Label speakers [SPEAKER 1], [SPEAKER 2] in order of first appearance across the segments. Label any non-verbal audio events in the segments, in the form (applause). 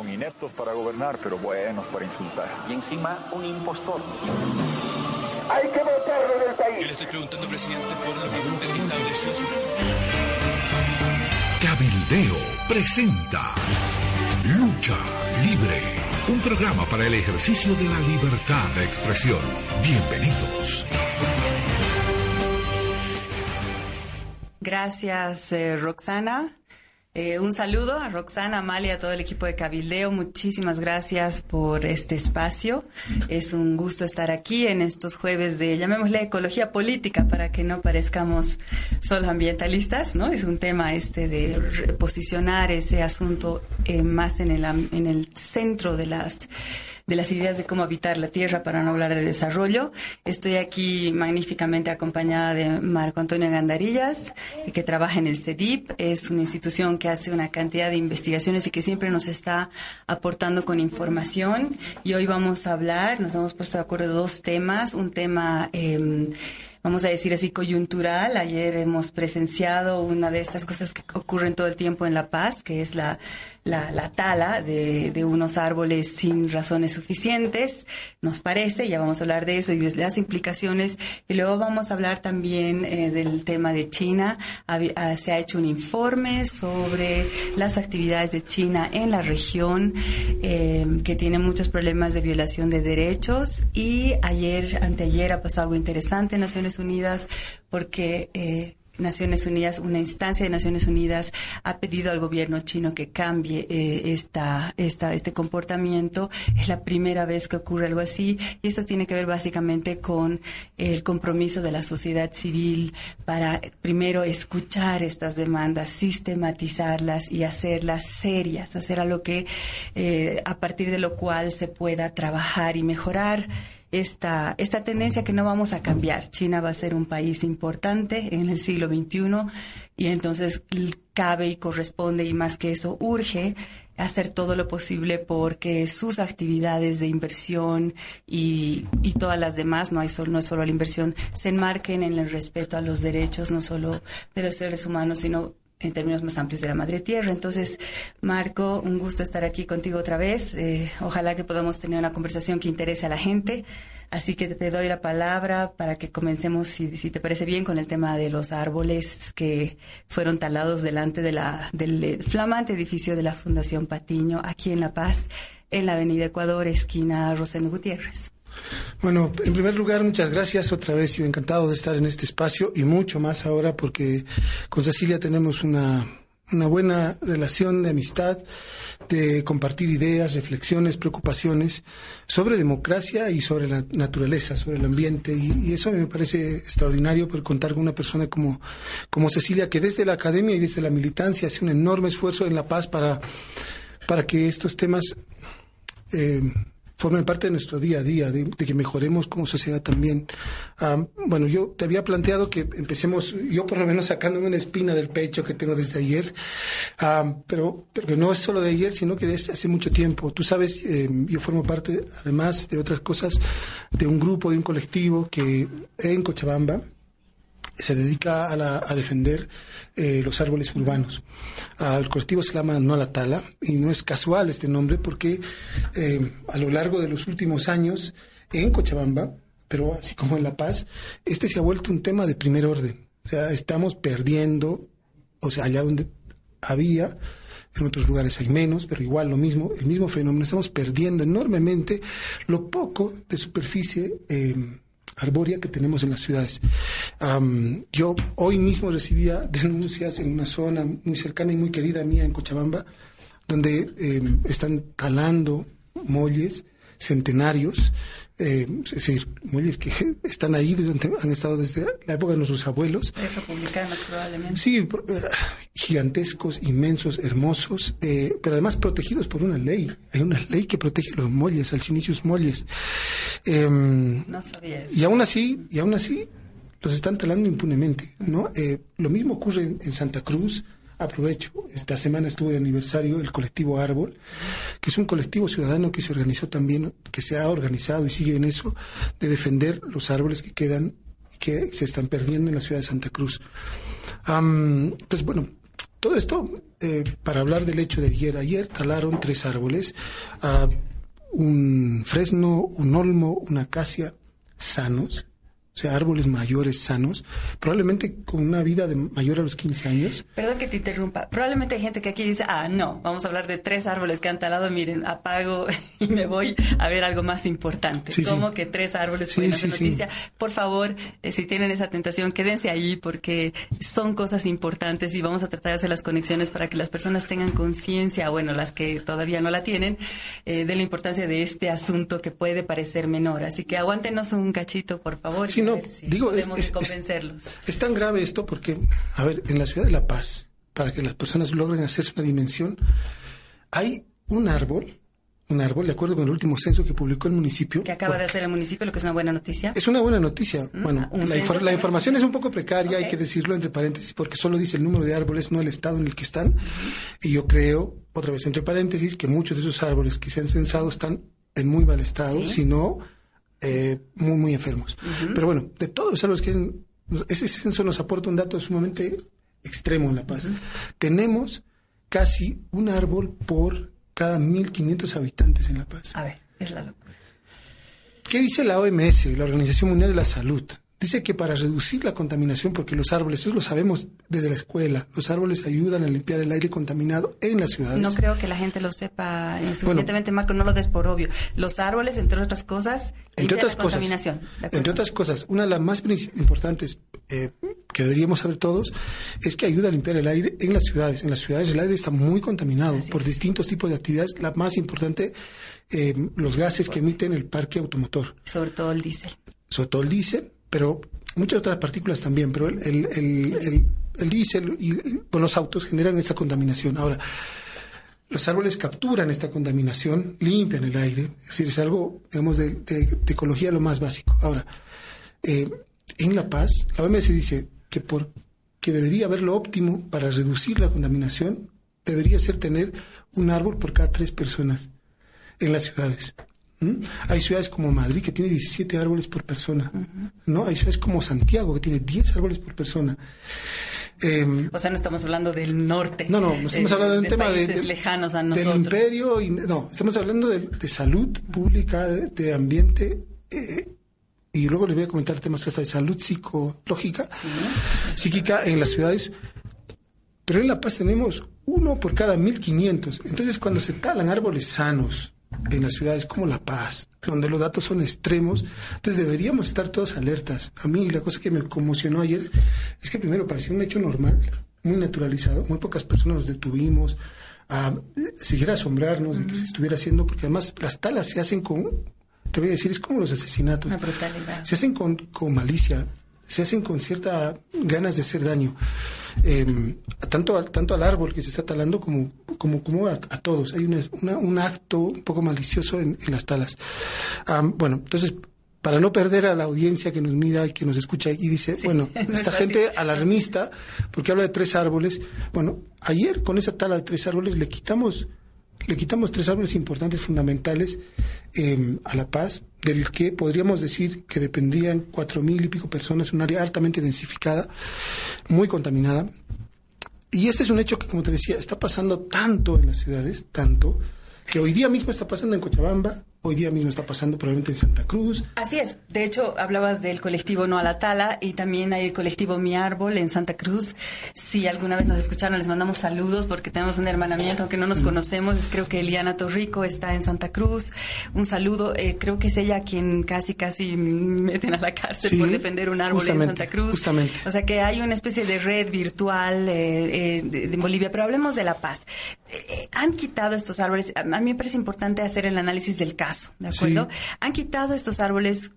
[SPEAKER 1] Son ineptos para gobernar, pero buenos para insultar.
[SPEAKER 2] Y encima un impostor.
[SPEAKER 3] Hay que votarlo del país.
[SPEAKER 4] Yo le estoy preguntando, presidente, por lo que usted estableció su
[SPEAKER 5] Cabildeo presenta Lucha Libre, un programa para el ejercicio de la libertad de expresión. Bienvenidos.
[SPEAKER 6] Gracias, eh, Roxana. Eh, un saludo a Roxana, Amalia, a todo el equipo de Cabildeo. Muchísimas gracias por este espacio. Es un gusto estar aquí en estos jueves de, llamémosle, ecología política, para que no parezcamos solo ambientalistas, ¿no? Es un tema este de posicionar ese asunto eh, más en el, en el centro de las de las ideas de cómo habitar la tierra para no hablar de desarrollo. Estoy aquí magníficamente acompañada de Marco Antonio Gandarillas, que trabaja en el CEDIP. Es una institución que hace una cantidad de investigaciones y que siempre nos está aportando con información. Y hoy vamos a hablar, nos hemos puesto de acuerdo dos temas. Un tema... Eh, vamos a decir así, coyuntural. Ayer hemos presenciado una de estas cosas que ocurren todo el tiempo en La Paz, que es la, la, la tala de, de, unos árboles sin razones suficientes, nos parece, ya vamos a hablar de eso y de las implicaciones. Y luego vamos a hablar también eh, del tema de China. Ah, se ha hecho un informe sobre las actividades de China en la región, eh, que tiene muchos problemas de violación de derechos. Y ayer, anteayer, ha pasado algo interesante en Naciones Unidas porque eh, Naciones Unidas, una instancia de Naciones Unidas ha pedido al gobierno chino que cambie eh, esta, esta, este comportamiento. Es la primera vez que ocurre algo así y eso tiene que ver básicamente con el compromiso de la sociedad civil para primero escuchar estas demandas, sistematizarlas y hacerlas serias, hacer algo que eh, a partir de lo cual se pueda trabajar y mejorar esta, esta tendencia que no vamos a cambiar. China va a ser un país importante en el siglo XXI y entonces cabe y corresponde y más que eso urge hacer todo lo posible porque sus actividades de inversión y, y todas las demás, no, hay solo, no es solo la inversión, se enmarquen en el respeto a los derechos no solo de los seres humanos, sino en términos más amplios de la madre tierra. Entonces, Marco, un gusto estar aquí contigo otra vez. Eh, ojalá que podamos tener una conversación que interese a la gente. Así que te doy la palabra para que comencemos, si, te parece bien, con el tema de los árboles que fueron talados delante de la, del flamante edificio de la Fundación Patiño, aquí en La Paz, en la Avenida Ecuador, esquina Rosendo Gutiérrez.
[SPEAKER 7] Bueno, en primer lugar, muchas gracias otra vez. Yo encantado de estar en este espacio y mucho más ahora porque con Cecilia tenemos una, una buena relación de amistad, de compartir ideas, reflexiones, preocupaciones sobre democracia y sobre la naturaleza, sobre el ambiente. Y, y eso me parece extraordinario por contar con una persona como, como Cecilia, que desde la academia y desde la militancia hace un enorme esfuerzo en La Paz para, para que estos temas eh, formen parte de nuestro día a día, de, que mejoremos como sociedad también. Um, bueno, yo te había planteado que empecemos, yo por lo menos sacándome una espina del pecho que tengo desde ayer, um, pero, pero que no es solo de ayer, sino que desde hace mucho tiempo. Tú sabes, eh, yo formo parte, además de otras cosas, de un grupo, de un colectivo que en Cochabamba, se dedica a, la, a defender eh, los árboles urbanos. El colectivo se llama No a la Tala y no es casual este nombre porque eh, a lo largo de los últimos años en Cochabamba, pero así como en La Paz, este se ha vuelto un tema de primer orden. O sea, estamos perdiendo, o sea, allá donde había, en otros lugares hay menos, pero igual lo mismo, el mismo fenómeno, estamos perdiendo enormemente lo poco de superficie. Eh, arbórea que tenemos en las ciudades. Um, yo hoy mismo recibía (laughs) denuncias en una zona muy cercana y muy querida mía en Cochabamba, donde eh, están talando molles centenarios, eh, es decir, muelles que (laughs) están ahí, desde, han estado desde la época de nuestros abuelos.
[SPEAKER 6] Republicanos, probablemente.
[SPEAKER 7] Sí, eh, gigantescos, inmensos, hermosos, eh, pero además protegidos por una ley. Hay una ley que protege los molles, alcinicius molles.
[SPEAKER 6] Eh, no sabía eso.
[SPEAKER 7] Y aún así, y aún así, los están talando impunemente, ¿no? Eh, lo mismo ocurre en, en Santa Cruz, aprovecho, esta semana estuvo de aniversario el colectivo Árbol, que es un colectivo ciudadano que se organizó también, que se ha organizado y sigue en eso, de defender los árboles que quedan, que se están perdiendo en la ciudad de Santa Cruz. Entonces, bueno, todo esto eh, para hablar del hecho de ayer. Ayer talaron tres árboles, uh, un fresno, un olmo, una acacia sanos, sea, árboles mayores sanos, probablemente con una vida de mayor a los 15 años.
[SPEAKER 6] Perdón que te interrumpa. Probablemente hay gente que aquí dice, ah, no, vamos a hablar de tres árboles que han talado, miren, apago (laughs) y me voy a ver algo más importante. Sí, ¿Cómo que tres árboles sí, sí, noticia? Por favor, eh, si tienen esa tentación, quédense ahí porque son cosas importantes y vamos a tratar de hacer las conexiones para que las personas tengan conciencia, bueno, las que todavía no la tienen, eh, de la importancia de este asunto que puede parecer menor. Así que aguántenos un cachito, por favor
[SPEAKER 7] no, digo, es, es, tan grave esto porque, a ver, en la ciudad de La Paz, para que las personas logren hacerse una dimensión, hay un árbol, un árbol, de acuerdo con el último censo que publicó el municipio.
[SPEAKER 6] Que acaba de hacer el municipio, lo que es una buena noticia.
[SPEAKER 7] Es una buena noticia. Mm, bueno, la, información es un poco precaria, hay que decirlo entre paréntesis, porque solo dice el número de árboles, no el estado en el que están. Y yo creo, otra vez entre paréntesis, que muchos de esos árboles que se han censado están en muy mal estado, si no eh, muy, muy enfermos. Pero bueno, de todos los árboles que ese censo nos aporta un dato sumamente extremo en La Paz. Tenemos casi un árbol por cada 1.500 habitantes en La Paz.
[SPEAKER 6] A ver, es la locura.
[SPEAKER 7] ¿Qué dice la OMS, la Organización Mundial de la Salud? Dice que para reducir la contaminación, porque los árboles, eso lo sabemos desde la escuela, los árboles ayudan a limpiar el aire contaminado en las ciudades.
[SPEAKER 6] No creo que la gente lo sepa suficientemente, Marco, no lo des por obvio. Los árboles, entre otras cosas,
[SPEAKER 7] entre otras la contaminación. entre otras cosas, una de las más importantes eh, que deberíamos saber todos es que ayuda a limpiar el aire en las ciudades. En las ciudades el aire está muy contaminado por distintos tipos de actividades. La más importante, eh, los gases que emiten el parque automotor.
[SPEAKER 6] Sobre todo el diésel.
[SPEAKER 7] Sobre todo el diésel pero muchas otras partículas también, pero el, el, el, el, diésel y con los autos generan esa contaminación. Ahora, los árboles capturan esta contaminación, limpian el aire, es decir, es algo, digamos, de, de, ecología lo más básico. Ahora, eh, en La Paz, la OMS dice que, por, que debería haber lo óptimo para reducir la contaminación, debería ser tener un árbol por cada tres personas en las ciudades. ¿Mm? Hay ciudades como Madrid que tiene 17 árboles por persona, ¿no? Hay ciudades como Santiago que tiene 10 árboles por persona.
[SPEAKER 6] Em, o sea, no estamos hablando del norte.
[SPEAKER 7] No, no, no estamos hablando de un tema de,
[SPEAKER 6] lejanos a
[SPEAKER 7] nosotros. del imperio. Y, no, estamos hablando de, salud pública, de, ambiente. Eh, y luego les voy a comentar temas hasta de salud psicológica, psíquica en las ciudades. Pero en La Paz tenemos uno por cada 1500. Entonces, cuando se talan árboles sanos, en las ciudades como La Paz, donde los datos son extremos, entonces deberíamos estar todos alertas. A mí la cosa que me conmocionó ayer es que primero parecía un hecho normal, muy naturalizado, muy pocas personas nos detuvimos a seguir asombrarnos de que se estuviera haciendo, porque además las talas se hacen con, te voy a decir, es como los asesinatos. Se hacen con, con malicia, se hacen con cierta ganas de hacer daño, eh, tanto, tanto al árbol que se está talando como, como, como a, todos. Hay un acto un poco malicioso en, las talas. bueno, entonces, para no perder a la audiencia que nos mira y que nos escucha y dice, bueno, (laughs) esta gente alarmista, porque habla de tres árboles, bueno, ayer con esa tala de tres árboles le quitamos le quitamos tres árboles importantes, fundamentales em, a La Paz, del que podríamos decir que dependían cuatro mil y pico personas, un área altamente densificada, muy contaminada. Y este es un hecho que, como te decía, está pasando tanto en las ciudades, tanto, que hoy día mismo está pasando en Cochabamba, Hoy día mismo está pasando probablemente en Santa Cruz.
[SPEAKER 6] Así es. De hecho, hablabas del colectivo No a la Tala y también hay el colectivo Mi Árbol en Santa Cruz. Si alguna vez nos escucharon, les mandamos saludos porque tenemos un hermanamiento, aunque no nos mm. conocemos. Creo que Eliana Torrico está en Santa Cruz. Un saludo. Eh, creo que es ella quien casi, casi meten a la cárcel por defender un árbol en Santa Cruz.
[SPEAKER 7] Justamente.
[SPEAKER 6] O sea que hay una especie de red virtual eh, eh, de, Bolivia. Pero hablemos de La Paz. Han quitado estos árboles. A mí me parece importante hacer el análisis del caso ¿de acuerdo? Han quitado estos árboles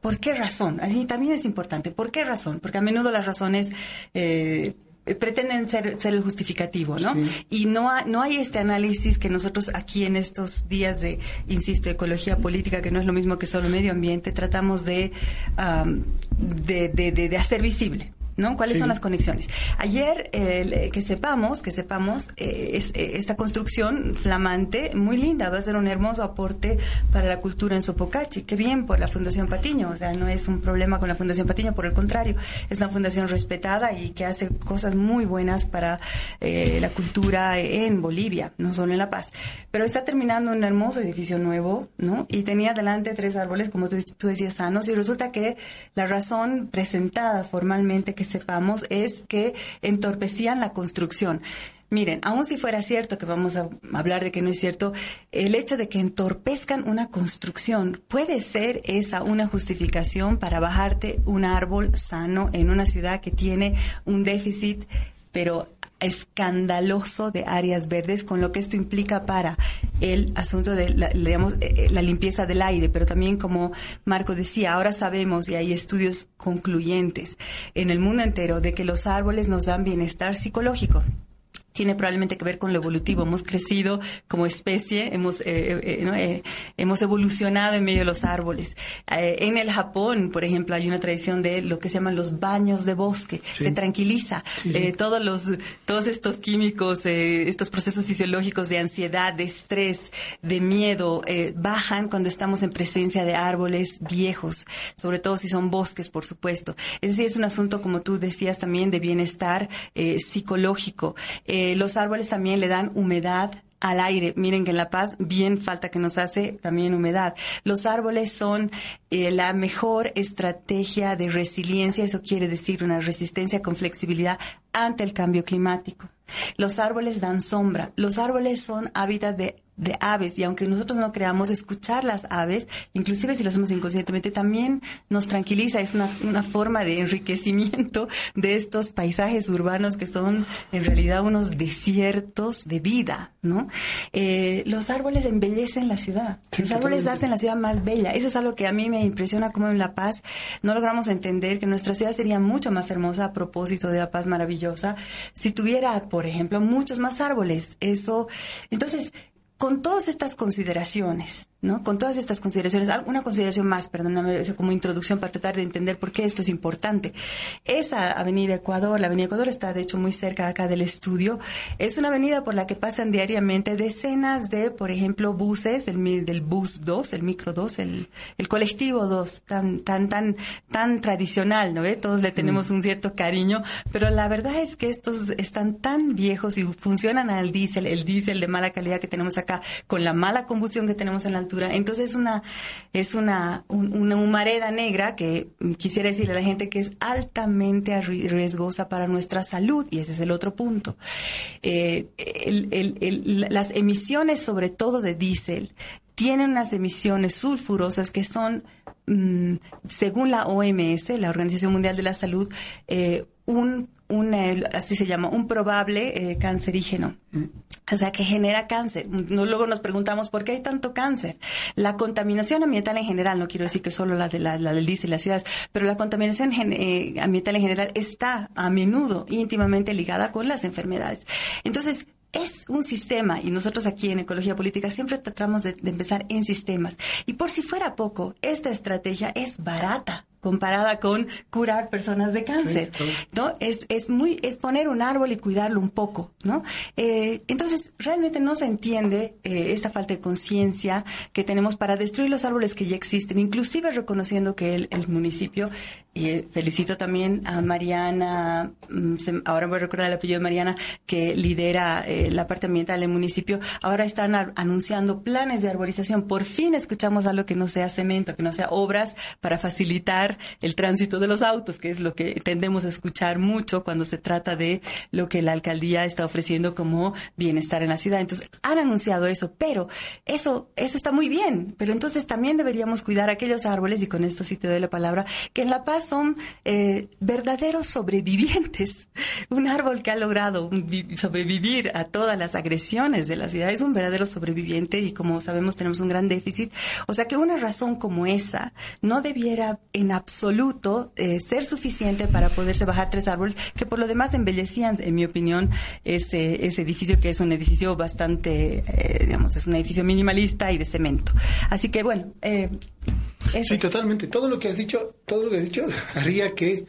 [SPEAKER 6] ¿Por qué razón? Así también es importante. ¿Por qué razón? Porque a menudo las razones eh, pretenden ser, ser, el justificativo, ¿no? Y no, no hay este análisis que nosotros aquí en estos días de, insisto, ecología política, que no es lo mismo que solo medio ambiente, tratamos de, de, de, de hacer visible. ¿No? ¿Cuáles son las conexiones? Ayer, eh, que sepamos, que sepamos, eh, es, eh, esta construcción flamante, muy linda, va a ser un hermoso aporte para la cultura en Sopocachi. Qué bien por la Fundación Patiño, o sea, no es un problema con la Fundación Patiño, por el contrario, es una fundación respetada y que hace cosas muy buenas para la cultura en Bolivia, no solo en La Paz. Pero está terminando un hermoso edificio nuevo, ¿no? Y tenía delante tres árboles, como tú, tú decías, sanos, y resulta que la razón presentada formalmente que sepamos es que entorpecían la construcción. Miren, aun si fuera cierto que vamos a hablar de que no es cierto, el hecho de que entorpezcan una construcción puede ser esa una justificación para bajarte un árbol sano en una ciudad que tiene un déficit, pero escandaloso de áreas verdes, con lo que esto implica para el asunto de la, digamos, eh, eh, la limpieza del aire, pero también como Marco decía, ahora sabemos y hay estudios concluyentes en el mundo entero de que los árboles nos dan bienestar psicológico tiene probablemente que ver con lo evolutivo. Hemos crecido como especie, hemos, eh, eh, eh, hemos evolucionado en medio de los árboles. en el Japón, por ejemplo, hay una tradición de lo que se llaman los baños de bosque, que tranquiliza. todos, los, todos estos químicos, estos procesos fisiológicos de ansiedad, de estrés, de miedo, bajan cuando estamos en presencia de árboles viejos, sobre todo si son bosques, por supuesto. Es decir, es un asunto, como tú decías, también de bienestar psicológico. Eh, los árboles también le dan humedad al aire. Miren que en La Paz bien falta que nos hace también humedad. Los árboles son eh, la mejor estrategia de resiliencia, eso quiere decir una resistencia con flexibilidad ante el cambio climático. Los árboles dan sombra. Los árboles son hábitat de de aves y aunque nosotros no creamos escuchar las aves, inclusive si lo hacemos inconscientemente, también nos tranquiliza, es una, una, forma de enriquecimiento de estos paisajes urbanos que son en realidad unos desiertos de vida, ¿no? Eh, los árboles embellecen la ciudad, los árboles hacen la ciudad más bella, eso es algo que a mí me impresiona como en La Paz no logramos entender que nuestra ciudad sería mucho más hermosa a propósito de La Paz maravillosa si tuviera, por ejemplo, muchos más árboles, eso, entonces, con todas estas consideraciones, ¿no? Con todas estas consideraciones, una consideración más, perdóname, como introducción para tratar de entender por qué esto es importante. Esa avenida Ecuador, la avenida Ecuador está de hecho muy cerca acá del estudio, es una avenida por la que pasan diariamente decenas de, por ejemplo, buses, del, del bus 2, el micro 2, el, el colectivo 2, tan, tan, tan, tan tradicional, ¿no ve? Todos le tenemos mm. un cierto cariño, pero la verdad es que estos están tan viejos y funcionan al diésel, el diésel de mala calidad que tenemos acá, con la mala combustión que tenemos en la Entonces es una, es una, una humareda negra que quisiera decirle a la gente que es altamente riesgosa para nuestra salud y ese es el otro punto. Eh, las emisiones, sobre todo de diésel, tienen unas emisiones sulfurosas que son, mm, según la OMS, la Organización Mundial de la Salud, eh, un, un, así se llama, un probable eh, cancerígeno. O sea, que genera cáncer. luego nos preguntamos por qué hay tanto cáncer. La contaminación ambiental en general, no quiero decir que solo la, de la, del diésel y las ciudades, pero la contaminación eh, ambiental en general está a menudo íntimamente ligada con las enfermedades. Entonces, es un sistema y nosotros aquí en Ecología Política siempre tratamos de, empezar en sistemas. Y por si fuera poco, esta estrategia es barata comparada con curar personas de cáncer, ¿no? Es, es muy, es poner un árbol y cuidarlo un poco, ¿no? Eh, entonces, realmente no se entiende eh, esta falta de conciencia que tenemos para destruir los árboles que ya existen, inclusive reconociendo que el, el municipio, y eh, felicito también a Mariana, mm, ahora voy a recordar el apellido de Mariana, que lidera la parte ambiental del municipio, ahora están anunciando planes de arborización. Por fin escuchamos algo que no sea cemento, que no sea obras para facilitar el tránsito de los autos, que es lo que tendemos a escuchar mucho cuando se trata de lo que la alcaldía está ofreciendo como bienestar en la ciudad. Entonces, han anunciado eso, pero eso, eso está muy bien, pero entonces también deberíamos cuidar aquellos árboles, y con esto sí te doy la palabra, que en La Paz son eh, verdaderos sobrevivientes. (laughs) Un árbol que ha logrado sobrevivir a todas las agresiones de la ciudad es un verdadero sobreviviente y como sabemos tenemos un gran déficit. O sea que una razón como esa no debiera en absoluto eh, ser suficiente para poderse bajar tres árboles que por lo demás embellecían, en mi opinión, ese, ese edificio que es un edificio bastante, eh, digamos, es un edificio minimalista y de cemento. Así que bueno.
[SPEAKER 7] Eh, sí, totalmente. Todo lo que has dicho, todo lo que has dicho (laughs) haría que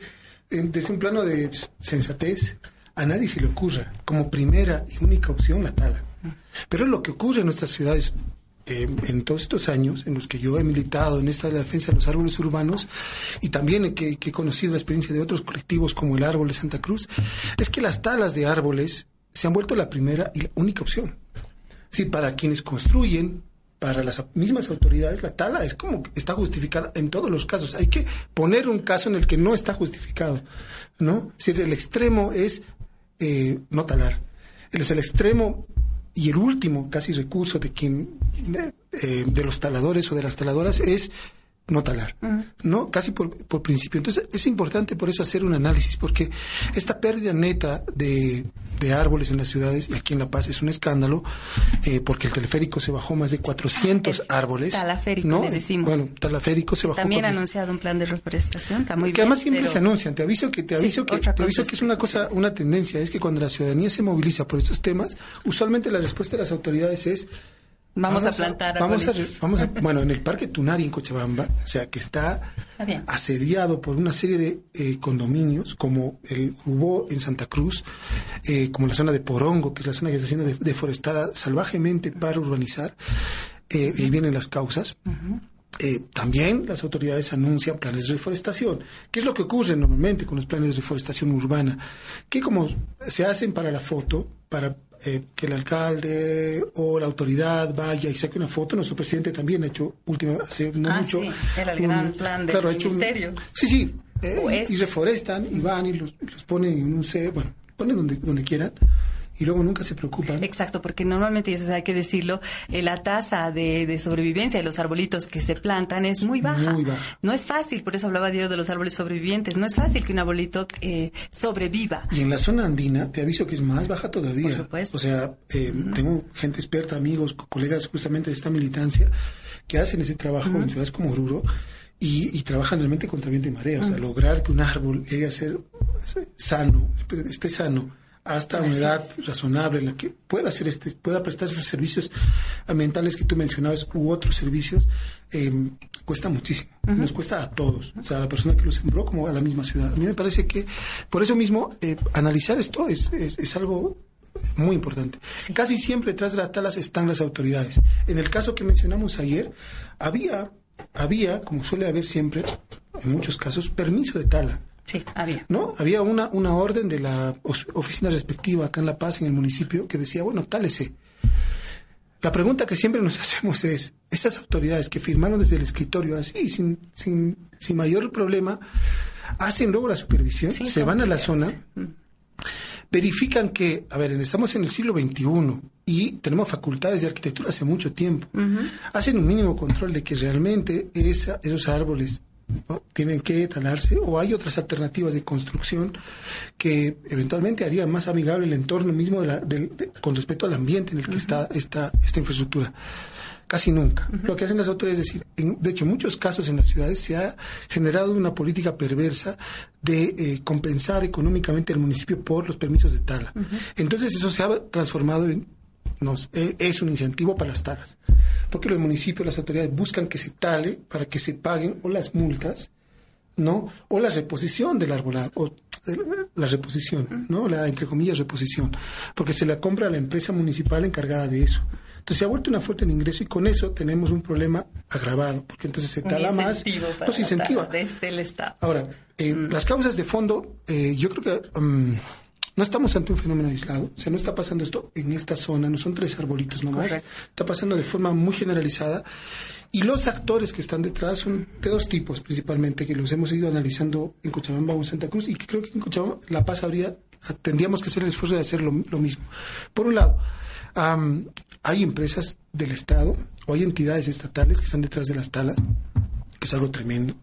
[SPEAKER 7] desde un plano de sensatez, a nadie se le ocurra como primera y única opción la tala. Pero lo que ocurre en nuestras ciudades eh, en todos estos años en los que yo he militado en esta defensa de los árboles urbanos y también que, que, he conocido la experiencia de otros colectivos como el Árbol de Santa Cruz, es que las talas de árboles se han vuelto la primera y la única opción. Sí, para quienes construyen, para las mismas autoridades, la tala es como que está justificada en todos los casos. Hay que poner un caso en el que no está justificado, ¿no? Si el extremo es eh, no talar. Es el extremo y el último casi recurso de quien eh, de los taladores o de las taladoras es no talar, ¿no? Casi por, principio. Entonces es importante por eso hacer un análisis, porque esta pérdida neta de, árboles en las ciudades, y aquí en La Paz es un escándalo, eh, porque el teleférico se bajó más de 400 árboles.
[SPEAKER 6] Talaférico, ¿no? le decimos.
[SPEAKER 7] Bueno, talaférico se bajó.
[SPEAKER 6] También ha anunciado un plan de reforestación, está muy
[SPEAKER 7] que además siempre se anuncian, te aviso que, te aviso que, te aviso que es una cosa, una tendencia, es que cuando la ciudadanía se moviliza por estos temas, usualmente la respuesta de las autoridades es
[SPEAKER 6] Vamos, a plantar.
[SPEAKER 7] vamos, a, vamos a, bueno, en el Parque Tunari en Cochabamba, o sea, que está, asediado por una serie de eh, condominios, como el Hubo en Santa Cruz, eh, como la zona de Porongo, que es la zona que está siendo deforestada salvajemente para urbanizar, eh, y vienen las causas. también las autoridades anuncian planes de reforestación. ¿Qué es lo que ocurre normalmente con los planes de reforestación urbana? Que como se hacen para la foto, para eh, que el alcalde o la autoridad vaya y saque una foto. Nuestro presidente también ha hecho última, hace no
[SPEAKER 6] ah,
[SPEAKER 7] mucho.
[SPEAKER 6] Sí, era el gran plan del ministerio.
[SPEAKER 7] sí, sí. Eh, y, reforestan y van y los, los ponen en un C, bueno, ponen donde, donde quieran y luego nunca se preocupan.
[SPEAKER 6] Exacto, porque normalmente, y eso hay que decirlo, eh, la tasa de, sobrevivencia de los arbolitos que se plantan es muy baja.
[SPEAKER 7] Muy baja.
[SPEAKER 6] No es fácil, por eso hablaba Diego de los árboles sobrevivientes, no es fácil que un arbolito eh, sobreviva.
[SPEAKER 7] Y en la zona andina, te aviso que es más baja todavía.
[SPEAKER 6] Por supuesto.
[SPEAKER 7] O sea, eh, tengo gente experta, amigos, colegas justamente de esta militancia, que hacen ese trabajo en ciudades como Oruro. Y, trabajan realmente contra viento y marea, o sea, lograr que un árbol llegue a ser sano, esté sano, hasta una edad razonable en la que pueda hacer este, pueda prestar esos servicios ambientales que tú mencionabas u otros servicios, em, cuesta muchísimo. Nos cuesta a todos, o sea, a la persona que lo sembró como a la misma ciudad. A mí me parece que por eso mismo eh, analizar esto es, es, algo muy importante. Casi siempre detrás de las talas están las autoridades. En el caso que mencionamos ayer, había, había, como suele haber siempre, en muchos casos, permiso de tala.
[SPEAKER 6] Sí, había.
[SPEAKER 7] ¿No? Había una, una orden de la oficina respectiva acá en La Paz, en el municipio, que decía, bueno, tálese. La pregunta que siempre nos (laughs) hacemos es, esas autoridades que firmaron desde el escritorio así, sin, sin, sin mayor problema, hacen luego la supervisión, se van a la zona, mm. verifican que, a ver, estamos en el siglo XXI y tenemos facultades de arquitectura hace mucho tiempo, hacen un mínimo control de que realmente esa, esos árboles tienen que talarse o hay otras alternativas de construcción que eventualmente harían más amigable el entorno mismo de la, con respecto al ambiente en el que está esta, esta infraestructura. Casi nunca. Lo que hacen las autoridades es decir, de hecho, en muchos casos en las ciudades se ha generado una política perversa de eh, compensar económicamente al municipio por los permisos de tala. Entonces eso se ha transformado en e, es un incentivo para las talas. Porque los municipios, las autoridades buscan que se tale para que se paguen o las multas, ¿no? O la reposición del arbolado, o la reposición, ¿no? La, entre comillas, reposición. Porque se la compra a la empresa municipal encargada de eso. Entonces se ha vuelto una fuente de ingreso y con eso tenemos un problema agravado, porque entonces se tala más,
[SPEAKER 6] no se incentiva. Desde el Estado.
[SPEAKER 7] Ahora, eh, las causas de fondo, eh, yo creo que um, no estamos ante un fenómeno aislado, o sea, no está pasando esto en esta zona, no son tres arbolitos nomás, está pasando de forma muy generalizada. Y los actores que están detrás son de dos tipos principalmente, que los hemos ido analizando en Cochabamba o en Santa Cruz, y que creo que en Cochabamba La Paz habría, tendríamos que hacer el esfuerzo de hacer lo, mismo. Por un lado, hay empresas del Estado o hay entidades estatales que están detrás de las talas, que es algo tremendo.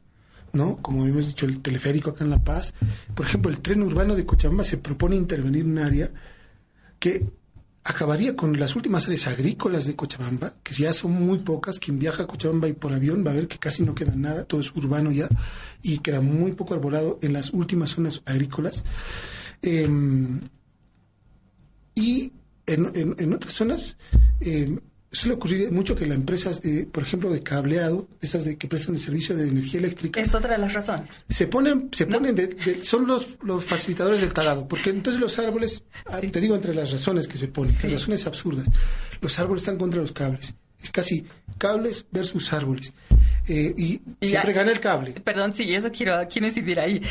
[SPEAKER 7] ¿No? Como hemos dicho, el teleférico acá en La Paz. Por ejemplo, el tren urbano de Cochabamba se propone intervenir en un área que acabaría con las últimas áreas agrícolas de Cochabamba, que ya son muy pocas. Quien viaja a Cochabamba y por avión va a ver que casi no queda nada, todo es urbano ya, y queda muy poco arbolado en las últimas zonas agrícolas. Em, y en, otras zonas, em, suele ocurrir mucho que las empresas, de, por ejemplo, de cableado, esas de que prestan el servicio de energía eléctrica,
[SPEAKER 6] Es otra de las razones.
[SPEAKER 7] se ponen, se ponen de, de- son los, los facilitadores del talado, porque entonces los árboles, ah, te digo entre las razones que se ponen, las razones absurdas, los árboles están contra los cables, es casi cables versus árboles, Eh, y, siempre gana el cable.
[SPEAKER 6] Perdón, sí, eso quiero, quiero incidir ahí.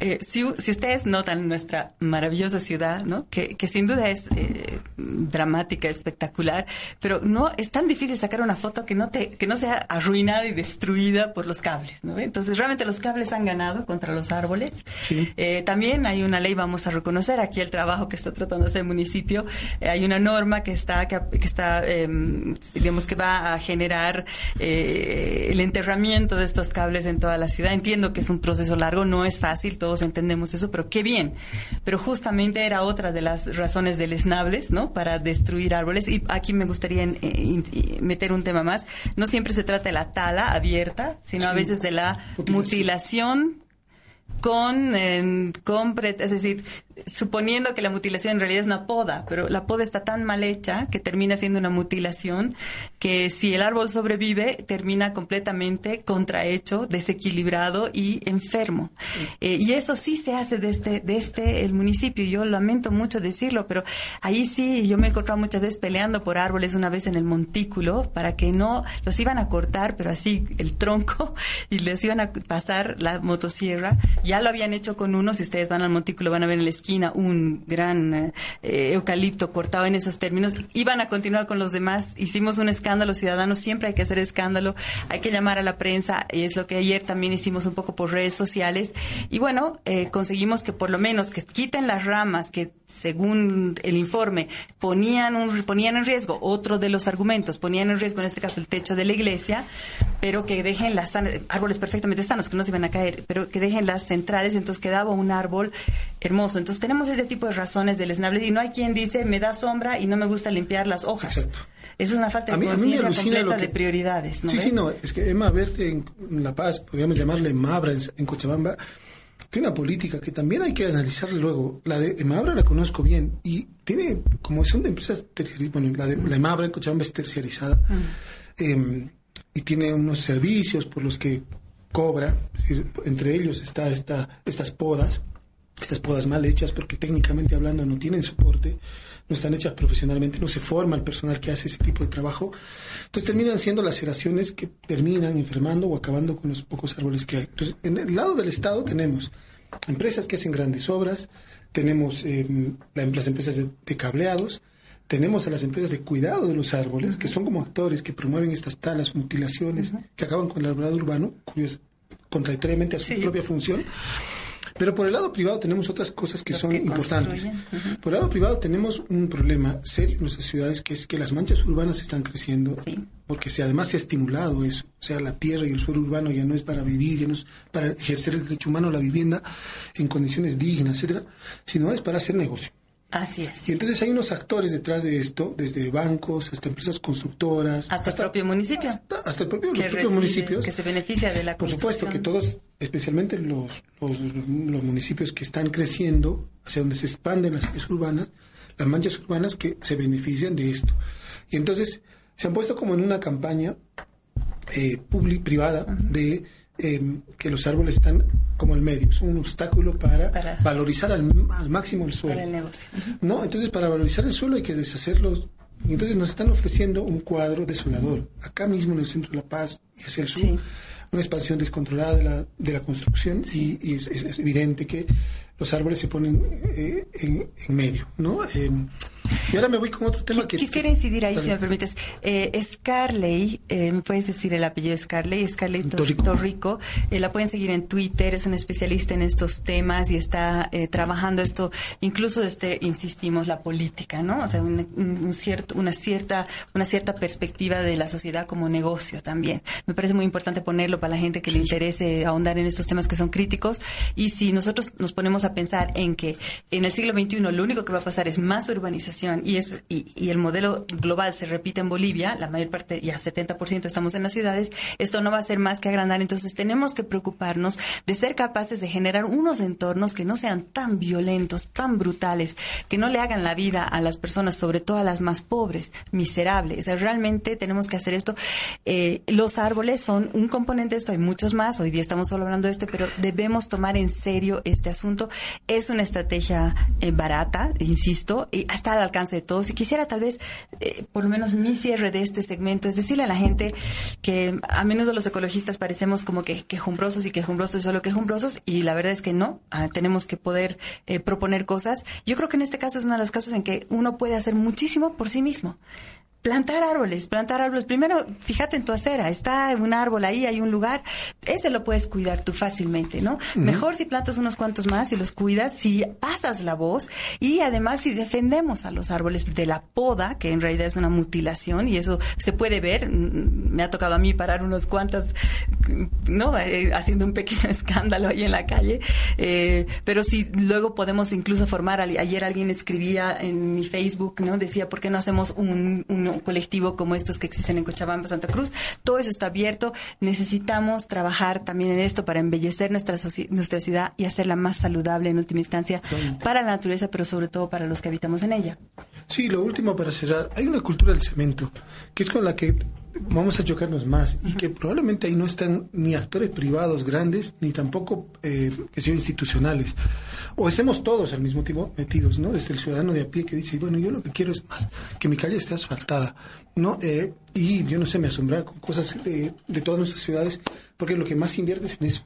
[SPEAKER 6] Eh, si, si ustedes notan nuestra maravillosa ciudad, ¿no? Que, que sin duda es eh, dramática, espectacular, pero no es tan difícil sacar una foto que no te, que no sea arruinada y destruida por los cables, ¿no? Entonces realmente los cables han ganado contra los árboles.
[SPEAKER 7] Sí.
[SPEAKER 6] Eh, también hay una ley, vamos a reconocer aquí el trabajo que está tratando de hacer el municipio. Eh, hay una norma que está, que, que está, eh, digamos que va a generar eh, el enterramiento de estos cables en toda la ciudad. Entiendo que es un proceso largo, no es fácil, todos entendemos eso, pero qué bien. Pero justamente era otra de las razones deleznables, ¿no? Para destruir árboles. Y aquí me gustaría eh, in- in- meter un tema más. No siempre se trata de la tala abierta, sino a veces de la
[SPEAKER 7] Mutilación.
[SPEAKER 6] Con, eh, es decir, suponiendo que la mutilación en realidad es una poda, pero la poda está tan mal hecha que termina siendo una mutilación que si el árbol sobrevive termina completamente contrahecho, desequilibrado y enfermo. Eh, y eso sí se hace desde, desde el municipio. Yo lamento mucho decirlo, pero ahí sí yo me he encontrado muchas veces peleando por árboles una vez en el montículo para que no los iban a cortar, pero así el tronco (laughs) y les iban a pasar la motosierra. Ya lo habían hecho con uno, si ustedes van al montículo van a ver en la esquina un gran eh, eucalipto cortado en esos términos. Iban a continuar con los demás. Hicimos un escándalo ciudadano, siempre hay que hacer escándalo, hay que llamar a la prensa, y es lo que ayer también hicimos un poco por redes sociales. Y bueno, eh, conseguimos que por lo menos que quiten las ramas que según el informe ponían un, ponían en riesgo otro de los argumentos, ponían en riesgo en este caso el techo de la iglesia, pero que dejen las árboles perfectamente sanos que no se iban a caer, pero que dejen las centrales, entonces quedaba un árbol hermoso. Entonces tenemos ese tipo de razones deleznables y no hay quien dice me da sombra y no me gusta limpiar las hojas.
[SPEAKER 7] Exacto.
[SPEAKER 6] Esa es una falta de
[SPEAKER 7] mí, a mí me
[SPEAKER 6] conciencia completa
[SPEAKER 7] que...
[SPEAKER 6] de prioridades. ¿no
[SPEAKER 7] Sí, sí, no. Es que Emma Verde en, La Paz, podríamos llamarle Mabra en, en Cochabamba, tiene una política que también hay que analizar luego. La de Emabra la conozco bien y tiene, como son de empresas terciarizadas, bueno, la de la Emabra en Cochabamba es terciarizada eh, y tiene unos servicios por los que cobra, entre ellos está esta, estas podas, estas podas mal hechas porque técnicamente hablando no tienen soporte, no están hechas profesionalmente, no se forma el personal que hace ese tipo de trabajo. Entonces terminan siendo laceraciones que terminan enfermando o acabando con los pocos árboles que hay. Entonces, en el lado del Estado tenemos empresas que hacen grandes obras, tenemos eh, la- las empresas de cableados, tenemos a las empresas de cuidado de los árboles, que son como actores que promueven estas talas, mutilaciones, que acaban con el arbolado urbano, curioso, contradictoriamente a su
[SPEAKER 6] Sí.
[SPEAKER 7] propia función. Pero por el lado privado tenemos otras cosas que
[SPEAKER 6] Los
[SPEAKER 7] son
[SPEAKER 6] que
[SPEAKER 7] importantes. Por el lado privado tenemos un problema serio en nuestras ciudades, que es que las manchas urbanas están creciendo,
[SPEAKER 6] Sí.
[SPEAKER 7] porque se, además se ha estimulado eso. O sea, la tierra y el suelo urbano ya no es para vivir, ya no es para ejercer el derecho humano a la vivienda en condiciones dignas, etcétera, sino es para hacer negocio.
[SPEAKER 6] Así es.
[SPEAKER 7] Y entonces hay unos actores detrás de esto, desde bancos hasta empresas constructoras,
[SPEAKER 6] Hasta el propio municipio.
[SPEAKER 7] hasta, hasta el propio, los propios municipios.
[SPEAKER 6] que se beneficia de la
[SPEAKER 7] Por supuesto que todos, especialmente los, los, los municipios que están creciendo, hacia donde se expanden las áreas urbanas, las manchas urbanas que se benefician de esto. Y entonces se han puesto como en una campaña eh, publi- privada de eh, que los árboles están como el medio, son un obstáculo para,
[SPEAKER 6] Para-
[SPEAKER 7] valorizar al, al máximo el suelo.
[SPEAKER 6] Para el negocio.
[SPEAKER 7] No, entonces para valorizar el suelo hay que deshacerlos. Entonces nos están ofreciendo un cuadro desolador, acá mismo en el centro de La Paz y hacia el sur,
[SPEAKER 6] Sí.
[SPEAKER 7] una expansión descontrolada de la, de la construcción y, y es, es- es evidente que los árboles se ponen eh, en, en medio, ¿no? Eh, y ahora me voy con otro tema
[SPEAKER 6] Qui-
[SPEAKER 7] que...
[SPEAKER 6] Quisiera incidir ahí, si me permites. Eh, Scarley, eh, ¿me puedes decir el apellido de Scarley? Scarley Tor-
[SPEAKER 7] Torrico.
[SPEAKER 6] Torrico. Eh, la pueden seguir en Twitter, es una especialista en estos temas y está eh, trabajando esto, incluso este, insistimos, la política, ¿no? O sea, un, un- un cierto, una cierta, una cierta perspectiva de la sociedad como negocio también. Me parece muy importante ponerlo para la gente que le interese ahondar en estos temas que son críticos. Y si nosotros nos ponemos a pensar en que en el siglo XXI lo único que va a pasar es más urbanización, y, es, y, y, el modelo global se repite en Bolivia, la mayor parte, ya 70% estamos en las ciudades, esto no va a ser más que agrandar. Entonces tenemos que preocuparnos de ser capaces de generar unos entornos que no sean tan violentos, tan brutales, que no le hagan la vida a las personas, sobre todo a las más pobres, miserables. realmente tenemos que hacer esto. Eh, los árboles son un componente de esto, hay muchos más, hoy día estamos solo hablando de este, pero debemos tomar en serio este asunto. Es una estrategia eh, barata, insisto, y está al alcance de todos. Y quisiera tal vez, eh, por lo menos mi cierre de este segmento, es decirle a la gente que a menudo los ecologistas parecemos como que quejumbrosos y quejumbrosos y solo quejumbrosos, y la verdad es que no, ah, tenemos que poder proponer cosas. Yo creo que en este caso es una de las cosas en que uno puede hacer muchísimo por sí mismo plantar árboles, plantar árboles. Primero, fíjate en tu acera, está un árbol ahí, hay un lugar, ese lo puedes cuidar tú fácilmente, ¿no? Mejor si plantas unos cuantos más y los cuidas, si pasas la voz y además si defendemos a los árboles de la poda, que en realidad es una mutilación y eso se puede ver. Mm, me ha tocado a mí parar unos cuantos, ¿no? Eh, haciendo un pequeño (laughs) escándalo ahí en la calle. Eh, pero si luego podemos incluso formar, ayer alguien escribía en mi Facebook, ¿no? Decía, ¿por qué no hacemos un colectivo como estos que existen en Cochabamba, Santa Cruz. Todo eso está abierto. Necesitamos trabajar también en esto para embellecer nuestra, nuestra ciudad y hacerla más saludable en última instancia para la naturaleza, pero sobre todo para los que habitamos en ella.
[SPEAKER 7] Sí, lo último para cerrar. Hay una cultura del cemento que es con la que vamos a chocarnos más y que probablemente ahí no están ni actores privados grandes ni tampoco eh, que sean institucionales o estemos todos al mismo tiempo metidos, ¿no? Desde el ciudadano de a pie que dice, bueno, yo lo que quiero es más, que mi calle esté asfaltada, ¿no? Eh, y yo no sé, me asombra con cosas de, de todas nuestras ciudades, porque lo que más invierte es en eso.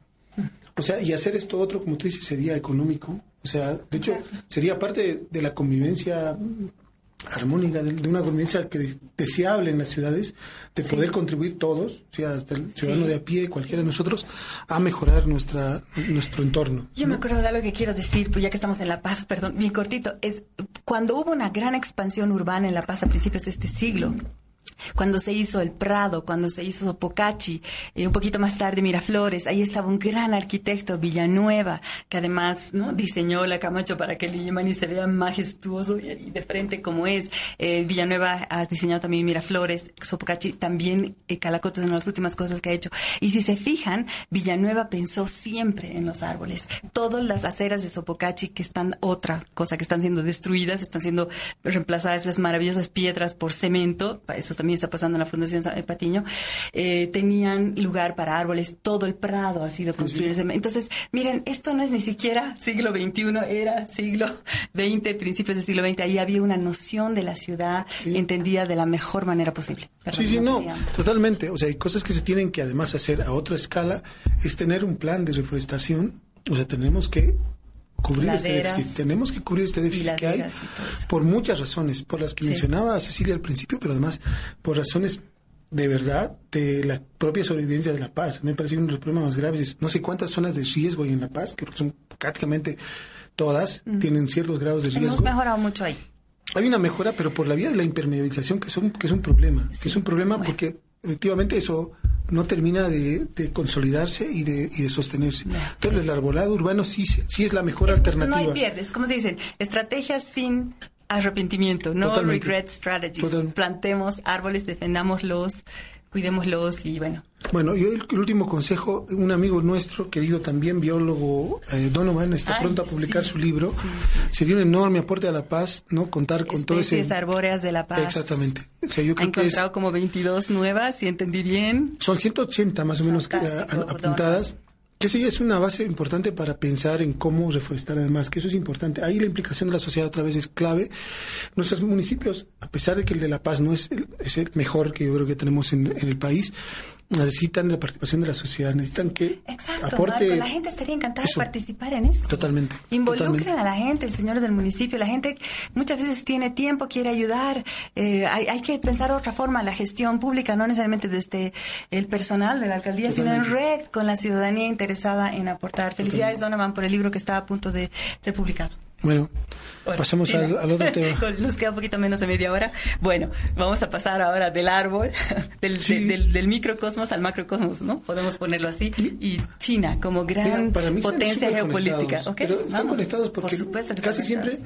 [SPEAKER 7] O sea, y hacer esto otro, como tú dices, sería económico. O sea, de hecho, sería parte de la convivencia armónica, de, una convivencia que deseable en las ciudades, de poder contribuir todos, o sea, hasta el ciudadano de a pie, cualquiera de nosotros, a mejorar nuestra nuestro entorno.
[SPEAKER 6] Yo me acuerdo de algo que quiero decir, pues ya que estamos en La Paz, perdón, bien cortito, es cuando hubo una gran expansión urbana en La Paz a principios de este siglo, cuando se hizo el Prado, cuando se hizo Sopocachi, y un poquito más tarde Miraflores, ahí estaba un gran arquitecto, Villanueva, que además ¿no? diseñó la Camacho para que el Yemani se vea majestuoso y, de frente como es. Eh, Villanueva ha diseñado también Miraflores, Sopocachi también, eh, Calacoto es una de las últimas cosas que ha hecho. Y si se fijan, Villanueva pensó siempre en los árboles. Todas las aceras de Sopocachi que están, otra cosa, que están siendo destruidas, están siendo reemplazadas esas maravillosas piedras por cemento, eso también está pasando en la Fundación Patiño, eh, tenían lugar para árboles, todo el prado ha sido construido. Entonces, miren, esto no es ni siquiera siglo XXI, era siglo XX, principios del siglo XX, ahí había una noción de la ciudad entendida de la mejor manera posible.
[SPEAKER 7] sí, sí, no, totalmente. O sea, hay cosas que se tienen que además hacer a otra escala, es tener un plan de reforestación, o sea, tenemos que cubrir este déficit. Tenemos que cubrir este déficit que hay por muchas razones, por las que mencionaba Cecilia al principio, pero además por razones de verdad de la propia sobrevivencia de La Paz. Me parece uno de los problemas más graves. No sé cuántas zonas de riesgo hay en La Paz, que son prácticamente todas, tienen ciertos grados de riesgo.
[SPEAKER 6] Hemos mejorado mucho ahí.
[SPEAKER 7] Hay una mejora, pero por la vía de la impermeabilización, que, son, que es un problema. Que es un problema porque efectivamente eso no termina de, consolidarse y de, y de sostenerse. Entonces el arbolado urbano sí, sí es la mejor alternativa.
[SPEAKER 6] No hay pierdes, como se dicen, estrategias sin arrepentimiento, no regret strategies. Plantemos árboles, defendámoslos, cuidémoslos y bueno.
[SPEAKER 7] Bueno, y el, último consejo, un amigo nuestro, querido también biólogo, eh, Donovan, está pronto a publicar su libro. Sería un enorme aporte a la paz, ¿no? Contar con todo ese...
[SPEAKER 6] arbóreas de la paz.
[SPEAKER 7] Exactamente.
[SPEAKER 6] O sea, yo creo ha encontrado como 22 nuevas, si entendí bien.
[SPEAKER 7] Son 180 más o menos que, apuntadas. Que sí es una base importante para pensar en cómo reforestar además, que eso es importante. Ahí la implicación de la sociedad otra vez es clave. Nuestros municipios, a pesar de que el de La Paz no es el, es el mejor que yo creo que tenemos en, en el país, necesitan la participación de la sociedad, necesitan que
[SPEAKER 6] Exacto,
[SPEAKER 7] aporte...
[SPEAKER 6] la gente estaría encantada de participar en eso.
[SPEAKER 7] Totalmente.
[SPEAKER 6] Involucren a la gente, el señores del municipio, la gente muchas veces tiene tiempo, quiere ayudar, eh, hay, hay, que pensar otra forma, la gestión pública, no necesariamente desde el personal de la alcaldía, sino en red con la ciudadanía interesada en aportar. Felicidades, Donovan, por el libro que está a punto de ser publicado.
[SPEAKER 7] Bueno, Pasemos al, otro (laughs) tema.
[SPEAKER 6] Nos queda un poquito menos de media hora. Bueno, vamos a pasar ahora del árbol, (laughs) del, microcosmos al macrocosmos, ¿no? Podemos ponerlo así. Y China como gran potencia geopolítica.
[SPEAKER 7] Pero están conectados porque casi siempre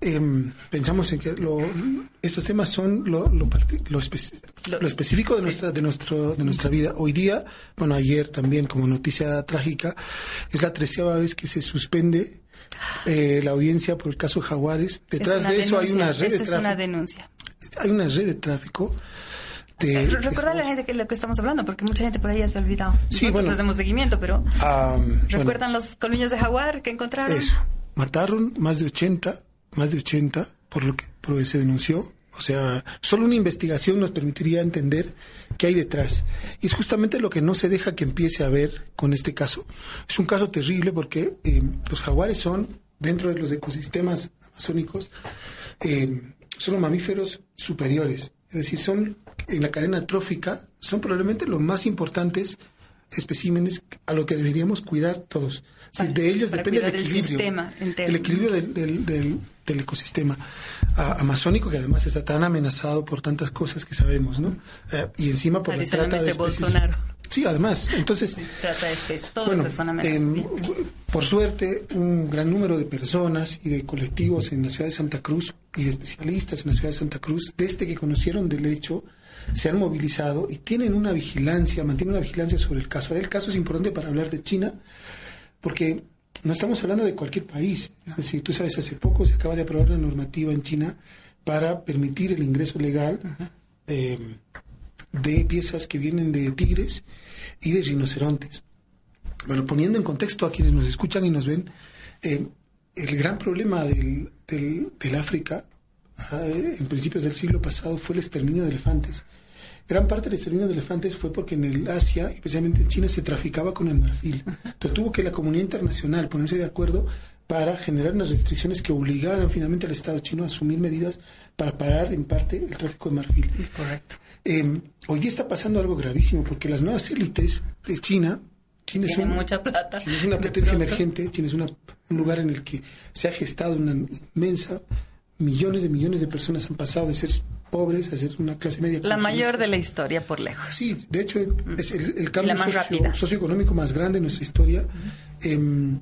[SPEAKER 7] em, pensamos en que estos temas son lo, lo, específico de, nuestra, de, nuestro, de nuestra vida. Hoy día, bueno, ayer también como noticia trágica, es la treceava vez que se suspende eh, la audiencia por el caso Jaguares. Detrás de eso hay una red de tráfico.
[SPEAKER 6] Es una denuncia.
[SPEAKER 7] Hay una red de tráfico.
[SPEAKER 6] De, Recuerda a la gente que lo que estamos hablando, porque mucha gente por ahí ya se ha olvidado. Sí, Nosotros bueno, hacemos seguimiento, pero ¿recuerdan los colmillos de jaguar que encontraron?
[SPEAKER 7] Eso. Mataron más de 80, más de 80, por lo que, por lo que se denunció. O sea, solo una investigación nos permitiría entender qué hay detrás. Y es justamente lo que no se deja que empiece a ver con este caso. Es un caso terrible porque eh, los jaguares son, dentro de los ecosistemas amazónicos, eh, son los mamíferos superiores. Es decir, son en la cadena trófica, son probablemente los más importantes especímenes a lo que deberíamos cuidar todos. de ellos depende el equilibrio. El, equilibrio del, ecosistema amazónico que además está tan amenazado por tantas cosas que sabemos, ¿no? Eh, y encima por la trata de especies. Sí, además. Entonces,
[SPEAKER 6] trata de especies. Todos bueno,
[SPEAKER 7] em, por suerte, un gran número de personas y de colectivos en la ciudad de Santa Cruz y de especialistas en la ciudad de Santa Cruz, desde que conocieron del hecho, se han movilizado y tienen una vigilancia, mantienen una vigilancia sobre el caso. Ahora, el caso es importante para hablar de China, porque no estamos hablando de cualquier país. Es decir, tú sabes, hace poco se acaba de aprobar una normativa en China para permitir el ingreso legal eh, de piezas que vienen de tigres y de rinocerontes. Bueno, poniendo en contexto a quienes nos escuchan y nos ven, eh, el gran problema del, del, África ah, en principios del siglo pasado fue el exterminio de elefantes. Gran parte del exterminio de elefantes fue porque en el Asia, especialmente en China, se traficaba con el marfil. Entonces tuvo que la comunidad internacional ponerse de acuerdo para generar unas restricciones que obligaran finalmente al Estado chino a asumir medidas para parar en parte el tráfico de marfil.
[SPEAKER 6] Correcto.
[SPEAKER 7] Eh, hoy día está pasando algo gravísimo porque las nuevas élites de China
[SPEAKER 6] China es, mucha plata.
[SPEAKER 7] es una potencia emergente, China es un lugar en el que se ha gestado una inmensa, millones de millones de personas han pasado de ser pobres a ser una clase media.
[SPEAKER 6] La mayor de la historia por lejos.
[SPEAKER 7] Sí, de hecho es el, cambio socioeconómico más grande en nuestra historia. Em,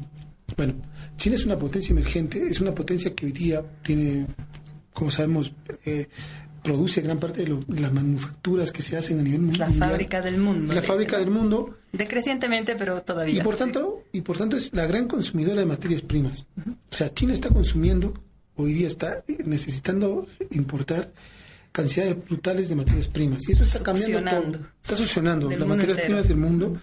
[SPEAKER 7] bueno, China es una potencia emergente, es una potencia que hoy día tiene, como sabemos, eh, produce gran parte de, las manufacturas que se hacen a nivel mundial.
[SPEAKER 6] La fábrica del mundo.
[SPEAKER 7] La fábrica del mundo.
[SPEAKER 6] Decrecientemente, pero todavía.
[SPEAKER 7] Y por tanto, y por tanto es la gran consumidora de materias primas. O sea, China está consumiendo, hoy día está necesitando importar cantidades brutales de materias primas. Y eso está cambiando. está succionando las materias primas del mundo.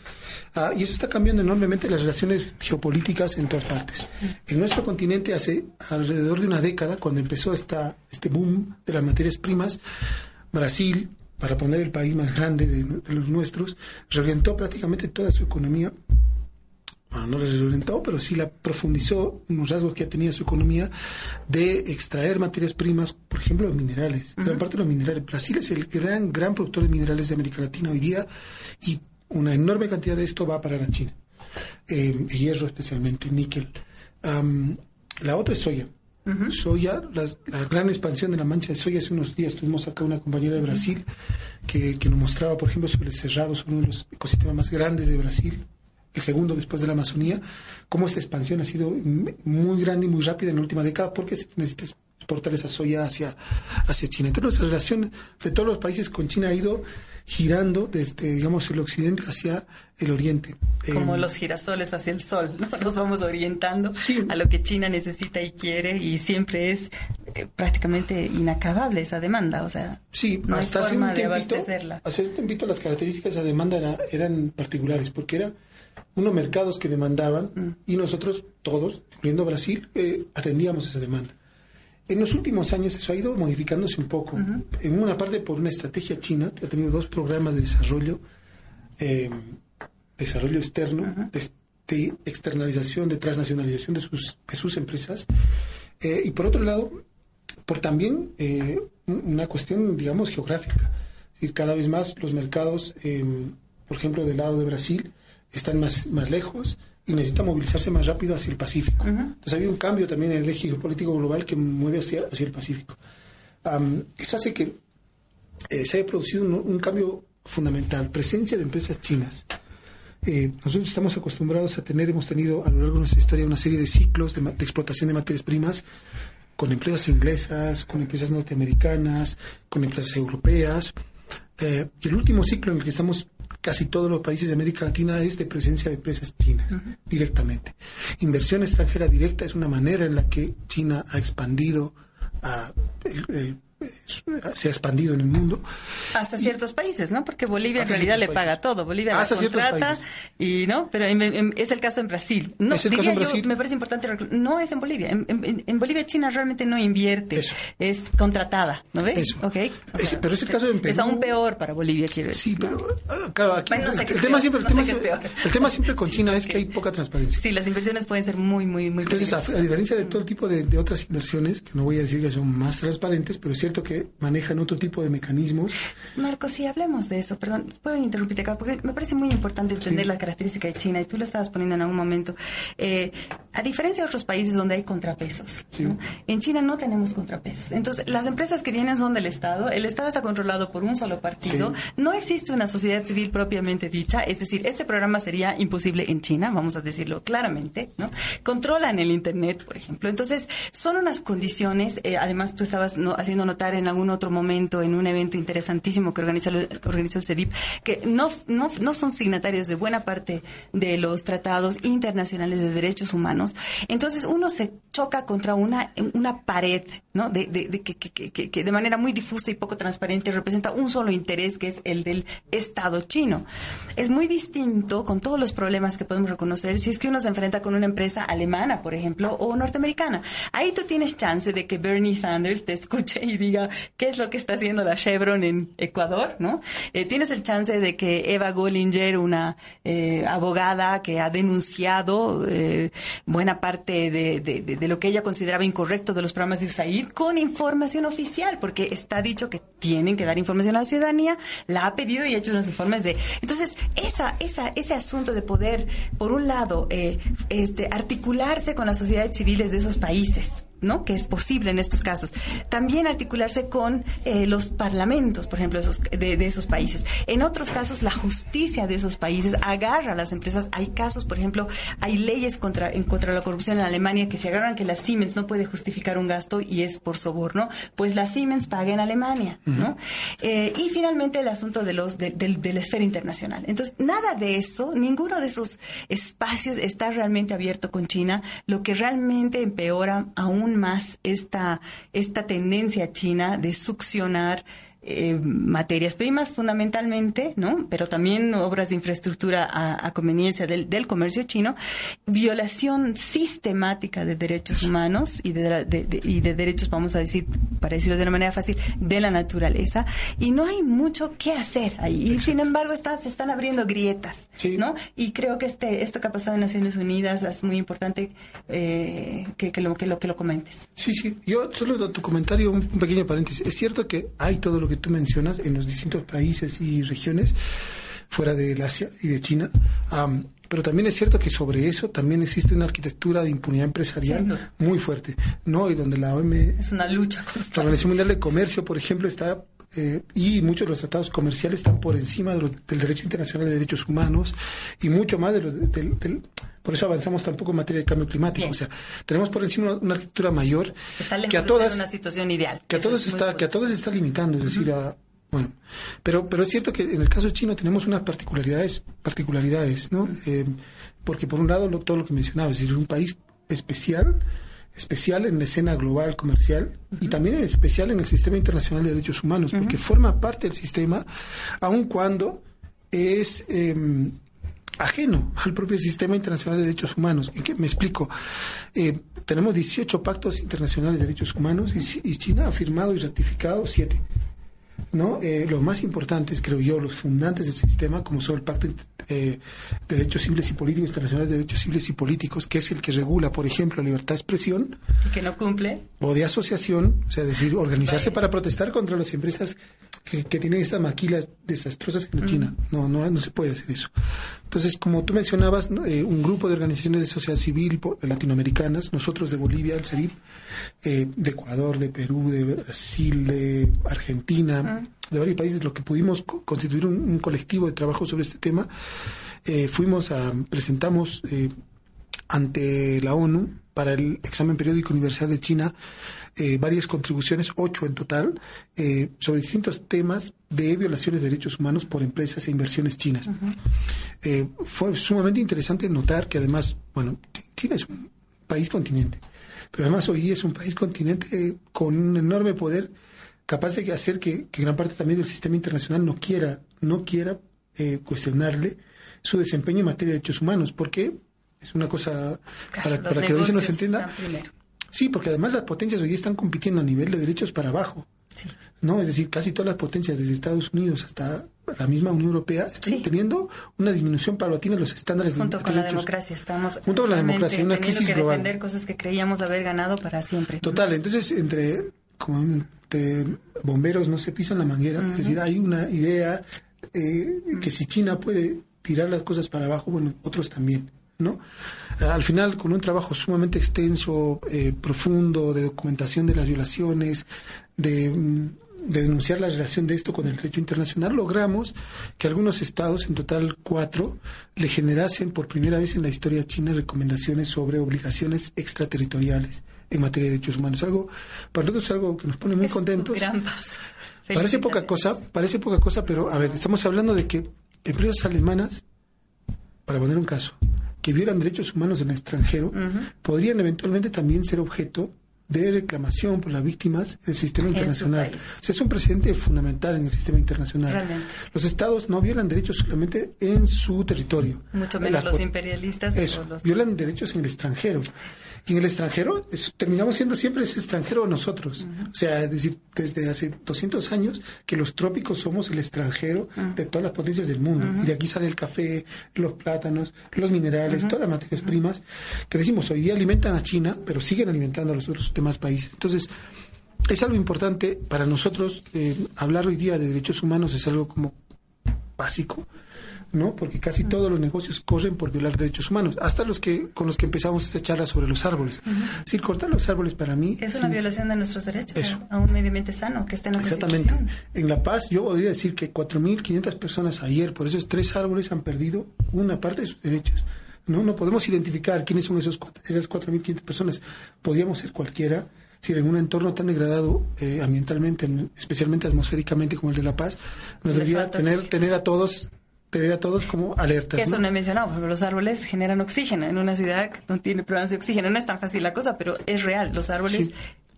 [SPEAKER 7] Ah, y eso está cambiando enormemente las relaciones geopolíticas en todas partes. En nuestro continente, hace alrededor de una década, cuando empezó esta, este boom de las materias primas, Brasil, para poner el país más grande de, de los nuestros, reorientó prácticamente toda su economía bueno, no la reorientó, pero sí la profundizó unos rasgos que ha tenido su economía de extraer materias primas, por ejemplo, los minerales. Gran parte de los minerales. Brasil es el gran, gran productor de minerales de América Latina hoy día y una enorme cantidad de esto va para la China. Eh, hierro especialmente, níquel. la otra es soya. Soya, la, gran expansión de la mancha de soya. Hace unos días tuvimos acá una compañera de Brasil que, que nos mostraba, por ejemplo, sobre el cerrado, sobre uno de los ecosistemas más grandes de Brasil, el segundo después de la Amazonía, cómo esta expansión ha sido muy grande y muy rápida en la última década porque se necesita exportar esa soya hacia, hacia China. Entonces, la relación de todos los países con China ha ido girando desde, digamos, el occidente hacia el oriente.
[SPEAKER 6] Como em, los girasoles hacia el sol, ¿no? Nos vamos orientando a lo que China necesita y quiere y siempre es eh, prácticamente inacabable esa demanda, o sea,
[SPEAKER 7] sí, hasta hace un tiempito, hace un tiempito las características de la demanda eran particulares, porque era unos mercados que demandaban mm. y nosotros todos, incluyendo Brasil, eh, atendíamos esa demanda. En los últimos años eso ha ido modificándose un poco. En una parte por una estrategia china, que ha tenido dos programas de desarrollo, eh, desarrollo externo, de, externalización, de transnacionalización de sus, de sus empresas. Eh, y por otro lado, por también eh, una cuestión, digamos, geográfica. Es cada vez más los mercados, por ejemplo, del lado de Brasil, están más, más lejos y necesita movilizarse más rápido hacia el Pacífico. Entonces había un cambio también en el eje político global que mueve hacia, hacia el Pacífico. eso hace que eh, se haya producido un, cambio fundamental, presencia de empresas chinas. Eh, nosotros estamos acostumbrados a tener, hemos tenido a lo largo de nuestra historia una serie de ciclos de, explotación de materias primas con empresas inglesas, con empresas norteamericanas, con empresas europeas. Eh, y el último ciclo en el que estamos casi todos los países de América Latina es de presencia de empresas chinas directamente. Inversión extranjera directa es una manera en la que China ha expandido a el, se ha expandido en el mundo.
[SPEAKER 6] Hasta ciertos países, ¿no? Porque Bolivia en realidad le paga todo. Bolivia Hasta contrata y no, pero es el caso en Brasil. No, ¿Es el caso en Brasil? me parece importante, no es en Bolivia. En, Bolivia China realmente no invierte, es contratada, ¿no ves?
[SPEAKER 7] Eso. Okay. pero es el caso en Perú.
[SPEAKER 6] Es aún peor para Bolivia, quiero decir.
[SPEAKER 7] Sí, pero ah, claro, aquí el, tema siempre, el, tema, siempre con China es que hay poca transparencia.
[SPEAKER 6] Sí, las inversiones pueden ser muy, muy, muy.
[SPEAKER 7] Entonces, a, diferencia de todo el tipo de, de otras inversiones, que no voy a decir que son más transparentes, pero es cierto que manejan otro tipo de mecanismos.
[SPEAKER 6] Marco, sí, hablemos de eso, perdón, puedo interrumpirte acá, porque me parece muy importante entender la característica de China, y tú lo estabas poniendo en algún momento. Eh, a diferencia de otros países donde hay contrapesos, en China no tenemos contrapesos. Entonces, las empresas que vienen son del Estado, el Estado está controlado por un solo partido, no existe una sociedad civil propiamente dicha, es decir, este programa sería imposible en China, vamos a decirlo claramente, ¿no? Controlan el Internet, por ejemplo. Entonces, son unas condiciones, eh, además tú estabas no, haciendo notar en algún otro momento en un evento interesantísimo que organizó, organizó el CEDIP, que no, no, no son signatarios de buena parte de los tratados internacionales de derechos humanos. Entonces uno se choca contra una, una pared, ¿no? De, de, que, que, que, de manera muy difusa y poco transparente representa un solo interés, que es el del Estado chino. Es muy distinto con todos los problemas que podemos reconocer si es que uno se enfrenta con una empresa alemana, por ejemplo, o norteamericana. Ahí tú tienes chance de que Bernie Sanders te escuche y diga, ¿qué es lo que está haciendo la Chevron en Ecuador, ¿no? Eh, tienes el chance de que Eva Gollinger, una eh, abogada que ha denunciado eh, buena parte de, de, lo que ella consideraba incorrecto de los programas de USAID con información oficial, porque está dicho que tienen que dar información a la ciudadanía, la ha pedido y ha hecho unos informes de... Entonces, esa, esa, ese asunto de poder, por un lado, este, articularse con las sociedades civiles de esos países, ¿no? que es posible en estos casos. También articularse con eh, los parlamentos, por ejemplo, esos, de, esos países. En otros casos, la justicia de esos países agarra a las empresas. Hay casos, por ejemplo, hay leyes contra, en contra la corrupción en Alemania que se agarran que la Siemens no puede justificar un gasto y es por soborno, pues la Siemens paga en Alemania. ¿no? Eh, y finalmente el asunto de, los, de, de la esfera internacional. Entonces, nada de eso, ninguno de esos espacios está realmente abierto con China, lo que realmente empeora aún más esta, esta tendencia china de succionar eh, materias primas fundamentalmente, ¿no? Pero también obras de infraestructura a, conveniencia del, del, comercio chino, violación sistemática de derechos humanos y de, y de derechos, vamos a decir, para decirlo de una manera fácil, de la naturaleza. Y no hay mucho que hacer ahí. Y sin embargo, está, se están abriendo grietas, ¿no? Y creo que este, esto que ha pasado en Naciones Unidas es muy importante eh, que, que, lo, que, lo, que lo comentes.
[SPEAKER 7] Sí, sí. Yo solo tu comentario, un pequeño paréntesis. Es cierto que hay todo lo que tú mencionas en los distintos países y regiones fuera del Asia y de China. pero también es cierto que sobre eso también existe una arquitectura de impunidad empresarial muy fuerte, ¿no? Y donde la OM...
[SPEAKER 6] Es una lucha
[SPEAKER 7] constante. La Organización Mundial de Comercio, por ejemplo, está... Eh, y muchos de los tratados comerciales están por encima del derecho internacional de derechos humanos y mucho más de los, del, por eso avanzamos tampoco en materia de cambio climático. O sea, tenemos por encima una, arquitectura mayor que a todas
[SPEAKER 6] una situación ideal.
[SPEAKER 7] Que a todos está que a todos está limitando, es decir, bueno, pero pero es cierto que en el caso chino tenemos unas particularidades particularidades, ¿no? Eh, porque por un lado todo lo que mencionaba, es decir, un país especial especial en la escena global comercial y también en especial en el sistema internacional de derechos humanos, porque forma parte del sistema, aun cuando es em, ajeno al propio sistema internacional de derechos humanos. ¿En qué me explico? Eh, tenemos 18 pactos internacionales de derechos humanos y, China ha firmado y ratificado 7. ¿No? Eh, los más importantes, creo yo, los fundantes del sistema, como son el Pacto eh, de Derechos Civiles y Políticos Internacional de Derechos Civiles y Políticos, que es el que regula, por ejemplo, la libertad de expresión.
[SPEAKER 6] Y que no cumple.
[SPEAKER 7] O de asociación, o sea, decir, organizarse para protestar contra las empresas que, tienen estas maquilas desastrosas en China. No, no, no se puede hacer eso. Entonces, como tú mencionabas, eh, un grupo de organizaciones de sociedad civil latinoamericanas, nosotros de Bolivia, el CERIP, eh, de Ecuador, de Perú, de Brasil, de Argentina, de varios países, lo que pudimos constituir un, colectivo de trabajo sobre este tema, eh, fuimos a, presentamos ante la ONU para el examen periódico universal de China eh, varias contribuciones, ocho en total, eh, sobre distintos temas de violaciones de derechos humanos por empresas e inversiones chinas. Eh, fue sumamente interesante notar que además, bueno, China es un país continente, pero además hoy es un país continente con un enorme poder capaz de hacer que, gran parte también del sistema internacional no quiera, no quiera cuestionarle su desempeño en materia de derechos humanos, porque es una cosa para, para que no se entienda. Sí, porque además las potencias hoy están compitiendo a nivel de derechos para abajo. ¿no? Es decir, casi todas las potencias, desde Estados Unidos hasta la misma Unión Europea, están teniendo una disminución paulatina de los estándares
[SPEAKER 6] Junto
[SPEAKER 7] de,
[SPEAKER 6] con la democracia, estamos
[SPEAKER 7] junto con la democracia, una crisis
[SPEAKER 6] que
[SPEAKER 7] global.
[SPEAKER 6] defender cosas que creíamos haber ganado para siempre.
[SPEAKER 7] Total, entonces entre como bomberos no se pisan la manguera, es decir, hay una idea eh, que si China puede tirar las cosas para abajo, bueno, otros también. ¿No? Al final, con un trabajo sumamente extenso, eh, profundo, de documentación de las violaciones, de, mm, de, denunciar la relación de esto con el derecho internacional, logramos que algunos estados, en total cuatro, le generasen por primera vez en la historia china recomendaciones sobre obligaciones extraterritoriales en materia de derechos humanos. Algo, para nosotros es algo que nos pone muy contentos. Parece poca cosa, parece poca cosa, pero a ver, estamos hablando de que empresas alemanas, para poner un caso, que violan derechos humanos en el extranjero podrían eventualmente también ser objeto de reclamación por las víctimas del sistema internacional. es un precedente fundamental en el sistema internacional. Los estados no violan derechos solamente en su territorio.
[SPEAKER 6] Mucho menos los imperialistas.
[SPEAKER 7] Eso, violan derechos en el extranjero. Y en el extranjero, terminamos siendo siempre ese extranjero nosotros. O sea, es decir, desde hace 200 años que los trópicos somos el extranjero de todas las potencias del mundo. Y de aquí sale el café, los plátanos, los minerales, todas las materias primas que decimos hoy día alimentan a China, pero siguen alimentando a los otros demás países. Entonces, es algo importante para nosotros. Eh, hablar hoy día de derechos humanos es algo como básico ¿no? Porque casi todos los negocios corren por violar derechos humanos, hasta los que con los que empezamos esta charla sobre los árboles. Si cortar los árboles para mí
[SPEAKER 6] es una violación de nuestros derechos a un medio ambiente sano que esté en la
[SPEAKER 7] Exactamente. En La Paz yo podría decir que 4.500 personas ayer por esos tres árboles han perdido una parte de sus derechos. No, no podemos identificar quiénes son esos esas 4.500 personas. Podríamos ser cualquiera. Si en un entorno tan degradado eh, ambientalmente, especialmente atmosféricamente como el de La Paz, nos debería tener, tener a todos tener a todos como alertas.
[SPEAKER 6] Eso no, he mencionado, porque los árboles generan oxígeno. En una ciudad que no tiene problemas de oxígeno, no es tan fácil la cosa, pero es real. Los árboles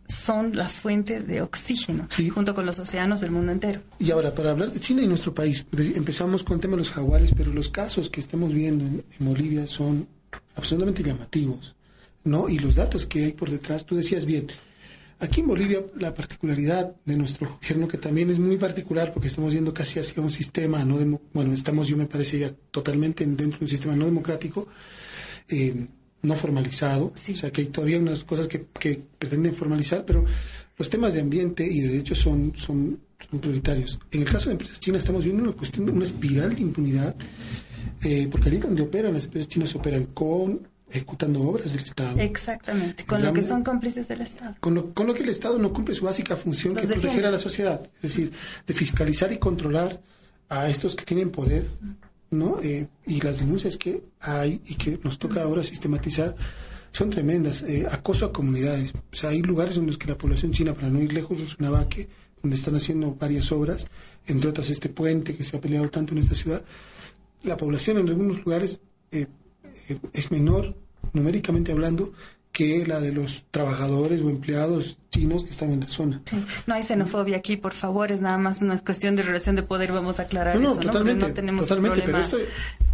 [SPEAKER 6] son la fuente de oxígeno, junto con los océanos del mundo entero.
[SPEAKER 7] Y ahora, para hablar de China y nuestro país, empezamos con el tema de los jaguares, pero los casos que estamos viendo en, en Bolivia son absolutamente llamativos, ¿no? Y los datos que hay por detrás, tú decías bien, Aquí en Bolivia la particularidad de nuestro gobierno, que también es muy particular porque estamos yendo casi hacia un sistema, no bueno, estamos yo me parece ya totalmente dentro de un sistema no democrático, eh, no formalizado, o sea que hay todavía unas cosas que, pretenden formalizar, pero los temas de ambiente y de derechos son, son, prioritarios. En el caso de empresas chinas estamos viendo una cuestión, una espiral de impunidad, eh, porque ahí donde operan las empresas chinas operan con ejecutando obras del Estado.
[SPEAKER 6] Exactamente, con lo que son cómplices del Estado.
[SPEAKER 7] Con lo, con lo, que el Estado no cumple su básica función, que es proteger a la sociedad, es decir, de fiscalizar y controlar a estos que tienen poder, ¿no? Eh, y las denuncias que hay y que nos toca ahora sistematizar son tremendas. Eh, acoso a comunidades. O sea, hay lugares en los que la población china, para no ir lejos, Rusunabaque, donde están haciendo varias obras, entre otras este puente que se ha peleado tanto en esta ciudad, la población en algunos lugares eh, es menor, numéricamente hablando, que la de los trabajadores o empleados chinos que están en la zona.
[SPEAKER 6] No hay xenofobia aquí, por favor, es nada más una cuestión de relación de poder, vamos a aclarar
[SPEAKER 7] no,
[SPEAKER 6] eso,
[SPEAKER 7] totalmente,
[SPEAKER 6] ¿no? tenemos
[SPEAKER 7] totalmente,
[SPEAKER 6] problema,
[SPEAKER 7] pero,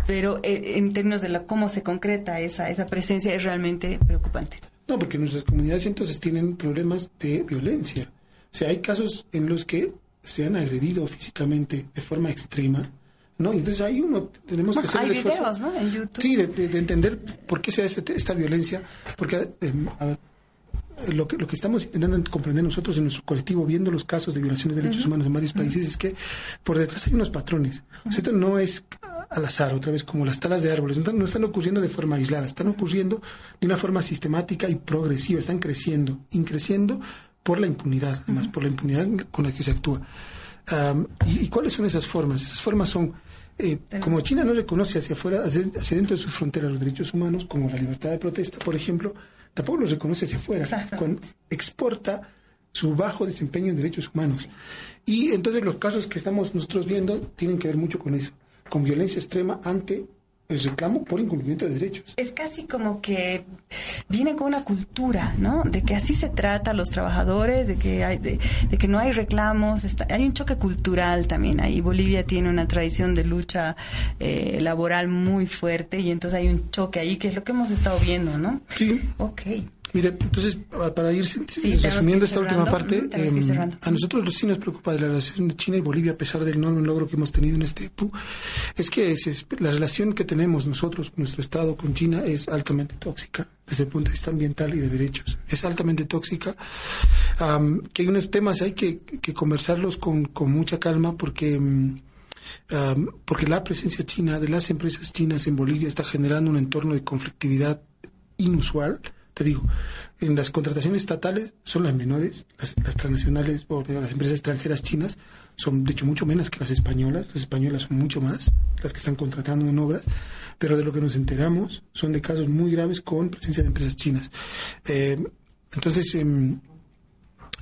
[SPEAKER 6] pero eh, en términos de la, cómo se concreta esa, esa presencia es realmente preocupante.
[SPEAKER 7] No, porque nuestras comunidades entonces tienen problemas de violencia. O sea, hay casos en los que se han agredido físicamente de forma extrema, ¿no? entonces ahí uno tenemos que hacer
[SPEAKER 6] el
[SPEAKER 7] esfuerzo.
[SPEAKER 6] Videos, Sí,
[SPEAKER 7] de, entender por qué se da este, esta violencia, porque em, lo que, lo que estamos intentando comprender nosotros en nuestro colectivo, viendo los casos de violaciones de derechos humanos en varios países, es que por detrás hay unos patrones. esto no es al azar, otra vez, como las talas de árboles. No, no están ocurriendo de forma aislada, están ocurriendo de una forma sistemática y progresiva, están creciendo, increciendo por la impunidad, además, por la impunidad con la que se actúa. y, cuáles son esas formas? Esas formas son, eh, como China no reconoce hacia afuera, hacia, dentro de sus fronteras los derechos humanos, como la libertad de protesta, por ejemplo, tampoco los reconoce hacia afuera. Cuando exporta su bajo desempeño en derechos humanos. Y entonces los casos que estamos nosotros viendo tienen que ver mucho con eso, con violencia extrema ante el reclamo por incumplimiento de derechos.
[SPEAKER 6] Es casi como que viene con una cultura, ¿no? De que así se trata a los trabajadores, de que hay, de, que no hay reclamos, hay un choque cultural también ahí. Bolivia tiene una tradición de lucha eh, laboral muy fuerte y entonces hay un choque ahí que es lo que hemos estado viendo, ¿no?
[SPEAKER 7] Sí.
[SPEAKER 6] Ok.
[SPEAKER 7] Mire, entonces, para ir resumiendo esta última parte, em, a nosotros sí nos preocupa de la relación de China y Bolivia, a pesar del enorme logro que hemos tenido en este EPU, es que es, la relación que tenemos nosotros, nuestro Estado con China, es altamente tóxica desde el punto de vista ambiental y de derechos. Es altamente tóxica, que hay unos temas hay que, que conversarlos con, con, mucha calma porque... Em, porque la presencia china de las empresas chinas en Bolivia está generando un entorno de conflictividad inusual te digo, en las contrataciones estatales son las menores, las, transnacionales o las empresas extranjeras chinas son de hecho mucho menos que las españolas, las españolas son mucho más las que están contratando en obras, pero de lo que nos enteramos son de casos muy graves con presencia de empresas chinas. Eh, entonces, eh,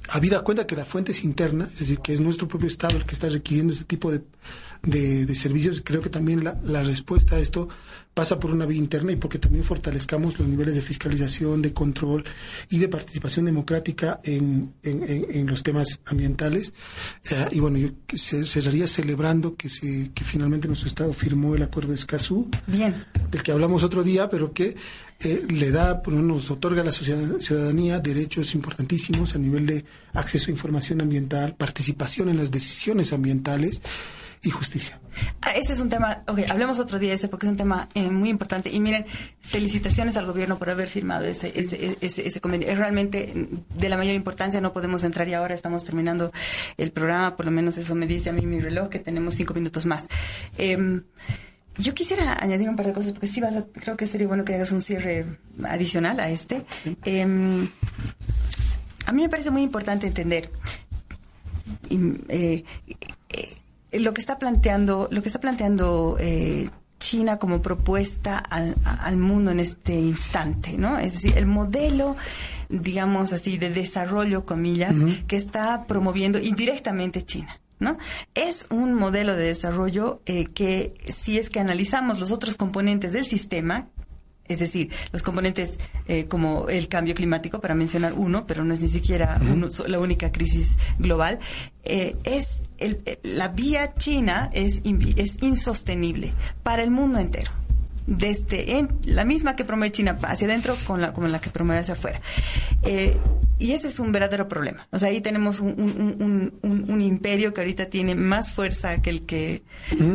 [SPEAKER 7] habida cuenta que la fuente es interna, es decir, que es nuestro propio Estado el que está requiriendo ese tipo de, de, servicios, creo que también la, la, respuesta a esto pasa por una vía interna y porque también fortalezcamos los niveles de fiscalización, de control y de participación democrática en, en, los temas ambientales. Eh, y bueno, yo cerraría celebrando que, se, que finalmente nuestro Estado firmó el acuerdo de Escazú,
[SPEAKER 6] Bien.
[SPEAKER 7] del que hablamos otro día, pero que eh, le da, nos otorga a la ciudadanía derechos importantísimos a nivel de acceso a información ambiental, participación en las decisiones ambientales y justicia.
[SPEAKER 6] Ah, ese es un tema, ok, hablemos otro día ese porque es un tema eh, muy importante. Y miren, felicitaciones al gobierno por haber firmado ese, ese, ese, ese, convenio. Es realmente de la mayor importancia, no podemos entrar y ahora estamos terminando el programa, por lo menos eso me dice a mí mi reloj, que tenemos cinco minutos más. Em, yo quisiera añadir un par de cosas porque sí vas a, creo que sería bueno que hagas un cierre adicional a este. Em, a mí me parece muy importante entender eh, lo que está planteando, lo que está planteando eh, China como propuesta al, mundo en este instante, ¿no? Es decir, el modelo, digamos así, de desarrollo, comillas, que está promoviendo indirectamente China. ¿No? Es un modelo de desarrollo eh, que si es que analizamos los otros componentes del sistema, es decir, los componentes eh, como el cambio climático, para mencionar uno, pero no es ni siquiera la única crisis global, eh, es eh, la vía china es, es insostenible para el mundo entero desde en, la misma que promueve China hacia adentro con la, como la que promueve hacia afuera. Eh, y ese es un verdadero problema. O sea, ahí tenemos un, un, imperio que ahorita tiene más fuerza que el que,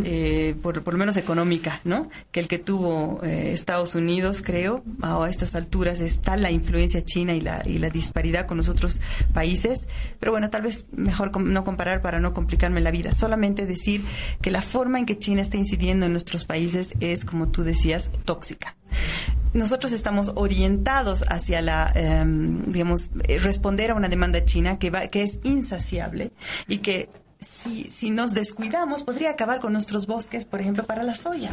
[SPEAKER 6] eh, por, por, lo menos económica, ¿no? Que el que tuvo eh, Estados Unidos, creo. A estas alturas está la influencia china y la, y la disparidad con los otros países. Pero bueno, tal vez mejor no comparar para no complicarme la vida. Solamente decir que la forma en que China está incidiendo en nuestros países es, como tú decías, tóxica nosotros estamos orientados hacia la, em, digamos, eh, responder a una demanda china que, va, que es insaciable y que si, si nos descuidamos podría acabar con nuestros bosques, por ejemplo, para la soya.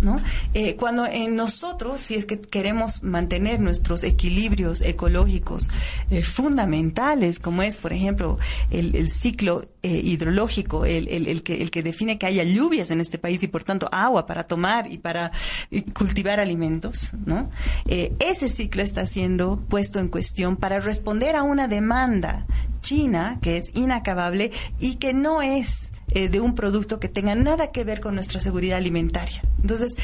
[SPEAKER 6] ¿No? Eh, cuando en nosotros, si es que queremos mantener nuestros equilibrios ecológicos eh, fundamentales, como es, por ejemplo, el, ciclo eh, hidrológico, el, que, el que define que haya lluvias en este país y, por tanto, agua para tomar y para cultivar alimentos, ¿no? ese ciclo está siendo puesto en cuestión para responder a una demanda china que es inacabable y que no es eh, de un producto que tenga nada que ver con nuestra seguridad alimentaria. Entonces,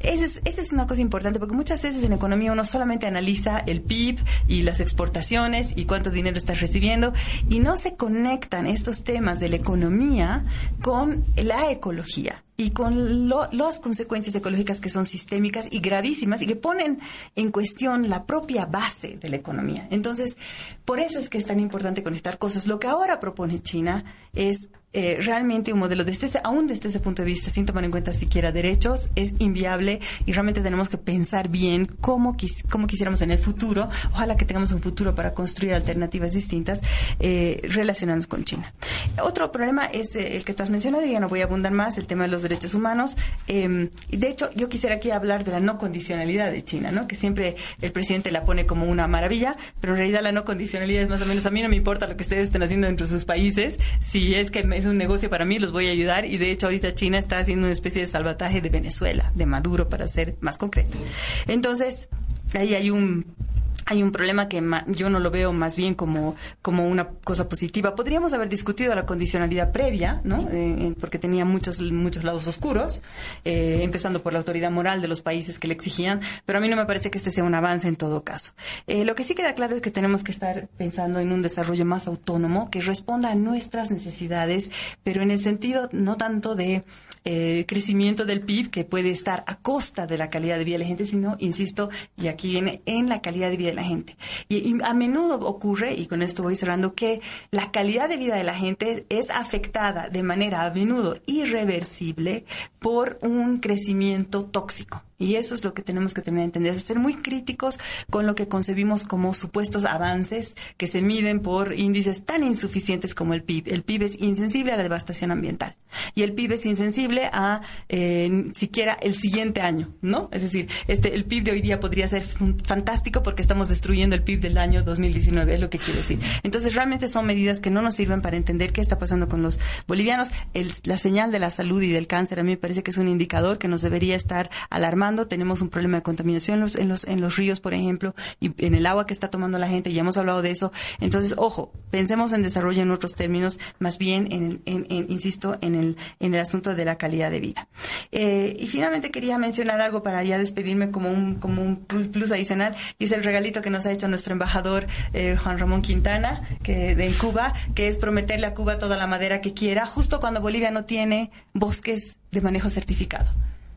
[SPEAKER 6] esa es, esa es una cosa importante porque muchas veces en economía uno solamente analiza el PIB y las exportaciones y cuánto dinero estás recibiendo y no se conectan estos temas de la economía con la ecología y con las consecuencias ecológicas que son sistémicas y gravísimas y que ponen en cuestión la propia base de la economía. Entonces, por eso es que es tan importante conectar cosas. Lo que ahora propone China es eh, realmente un modelo, desde ese, aún desde ese punto de vista, sin tomar en cuenta siquiera derechos, es inviable y realmente tenemos que pensar bien cómo, cómo quisiéramos en el futuro, ojalá que tengamos un futuro para construir alternativas distintas, eh, relacionarnos con China. Otro problema es eh, el que tú has mencionado, y ya no voy a abundar más, el tema de los derechos humanos. Eh, de hecho, yo quisiera aquí hablar de la no condicionalidad de China, ¿no? que siempre el presidente la pone como una maravilla, pero en realidad la no condicionalidad es más o menos, a mí no me importa lo que ustedes estén haciendo dentro de sus países, si es que es un negocio para mí, los voy a ayudar y de hecho ahorita China está haciendo una especie de salvataje de Venezuela, de Maduro para ser más concreto. Entonces, ahí hay un hay un problema que yo no lo veo más bien como, como una cosa positiva. Podríamos haber discutido la condicionalidad previa, ¿no? Eh, porque tenía muchos, muchos lados oscuros, eh, empezando por la autoridad moral de los países que le exigían, pero a mí no me parece que este sea un avance en todo caso. Eh, lo que sí queda claro es que tenemos que estar pensando en un desarrollo más autónomo que responda a nuestras necesidades, pero en el sentido no tanto de crecimiento del PIB que puede estar a costa de la calidad de vida de la gente, sino, insisto, y aquí viene, en la calidad de vida de la gente. Y, a menudo ocurre, y con esto voy cerrando, que la calidad de vida de la gente es afectada de manera a menudo irreversible por un crecimiento tóxico. Y eso es lo que tenemos que tener entender, es ser muy críticos con lo que concebimos como supuestos avances que se miden por índices tan insuficientes como el PIB. El PIB es insensible a la devastación ambiental y el PIB es insensible a eh, siquiera el siguiente año, ¿no? Es decir, este, el PIB de hoy día podría ser fantástico porque estamos destruyendo el PIB del año 2019, es lo que quiero decir. Entonces, realmente son medidas que no nos sirven para entender qué está pasando con los bolivianos. la señal de la salud y del cáncer a mí me parece que es un indicador que nos debería estar alarmando tenemos un problema de contaminación en los, en los, en los ríos, por ejemplo, y en el agua que está tomando la gente, ya hemos hablado de eso. Entonces, ojo, pensemos en desarrollo en otros términos, más bien, en, en, insisto, en el, en el asunto de la calidad de vida. Eh, y finalmente quería mencionar algo para ya despedirme como un, como un plus adicional, y es el regalito que nos ha hecho nuestro embajador eh, Juan Ramón Quintana, que de en Cuba, que es prometerle a Cuba toda la madera que quiera, justo cuando Bolivia no tiene bosques de manejo certificado.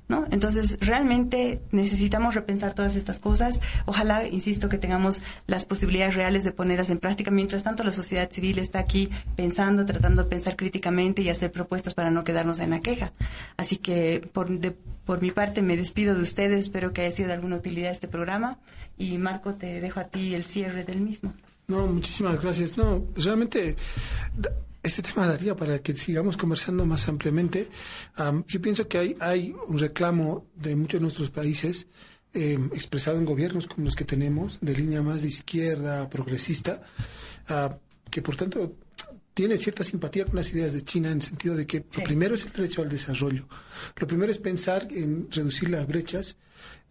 [SPEAKER 6] ¿No? Entonces, realmente necesitamos repensar todas estas cosas. Ojalá, insisto, que tengamos las posibilidades reales de ponerlas en práctica. Mientras tanto, la sociedad civil está aquí pensando, tratando de pensar críticamente y hacer propuestas para no quedarnos en la queja. Así que, por, por mi parte, me despido de ustedes. Espero que haya sido de alguna utilidad este programa. Y, Marco, te dejo a ti el cierre del mismo.
[SPEAKER 7] No, muchísimas gracias. No, realmente este tema daría para que sigamos conversando más ampliamente. yo pienso que hay, hay un reclamo de muchos de nuestros países em, expresado en gobiernos como los que tenemos, de línea más de izquierda, progresista, ah, que por tanto tiene cierta simpatía con las ideas de China en el sentido de que lo primero es el derecho al desarrollo. Lo primero es pensar en reducir las brechas,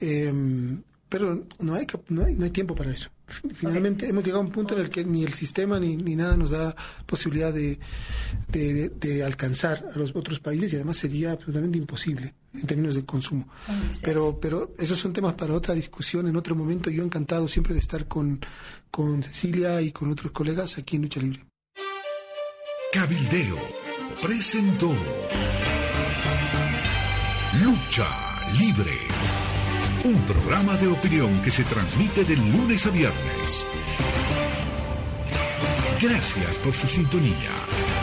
[SPEAKER 7] em, pero no hay, no hay, no hay tiempo para eso. Finalmente hemos llegado a un punto en el que ni el sistema ni, ni nada nos da posibilidad de, de, alcanzar a los otros países y además sería absolutamente imposible en términos de consumo. Pero, pero esos son temas para otra discusión en otro momento. Yo encantado siempre de estar con, con Cecilia y con otros colegas aquí en Lucha Libre.
[SPEAKER 5] Cabildeo presentó Lucha Libre un programa de opinión que se transmite de lunes a viernes. Gracias por su sintonía.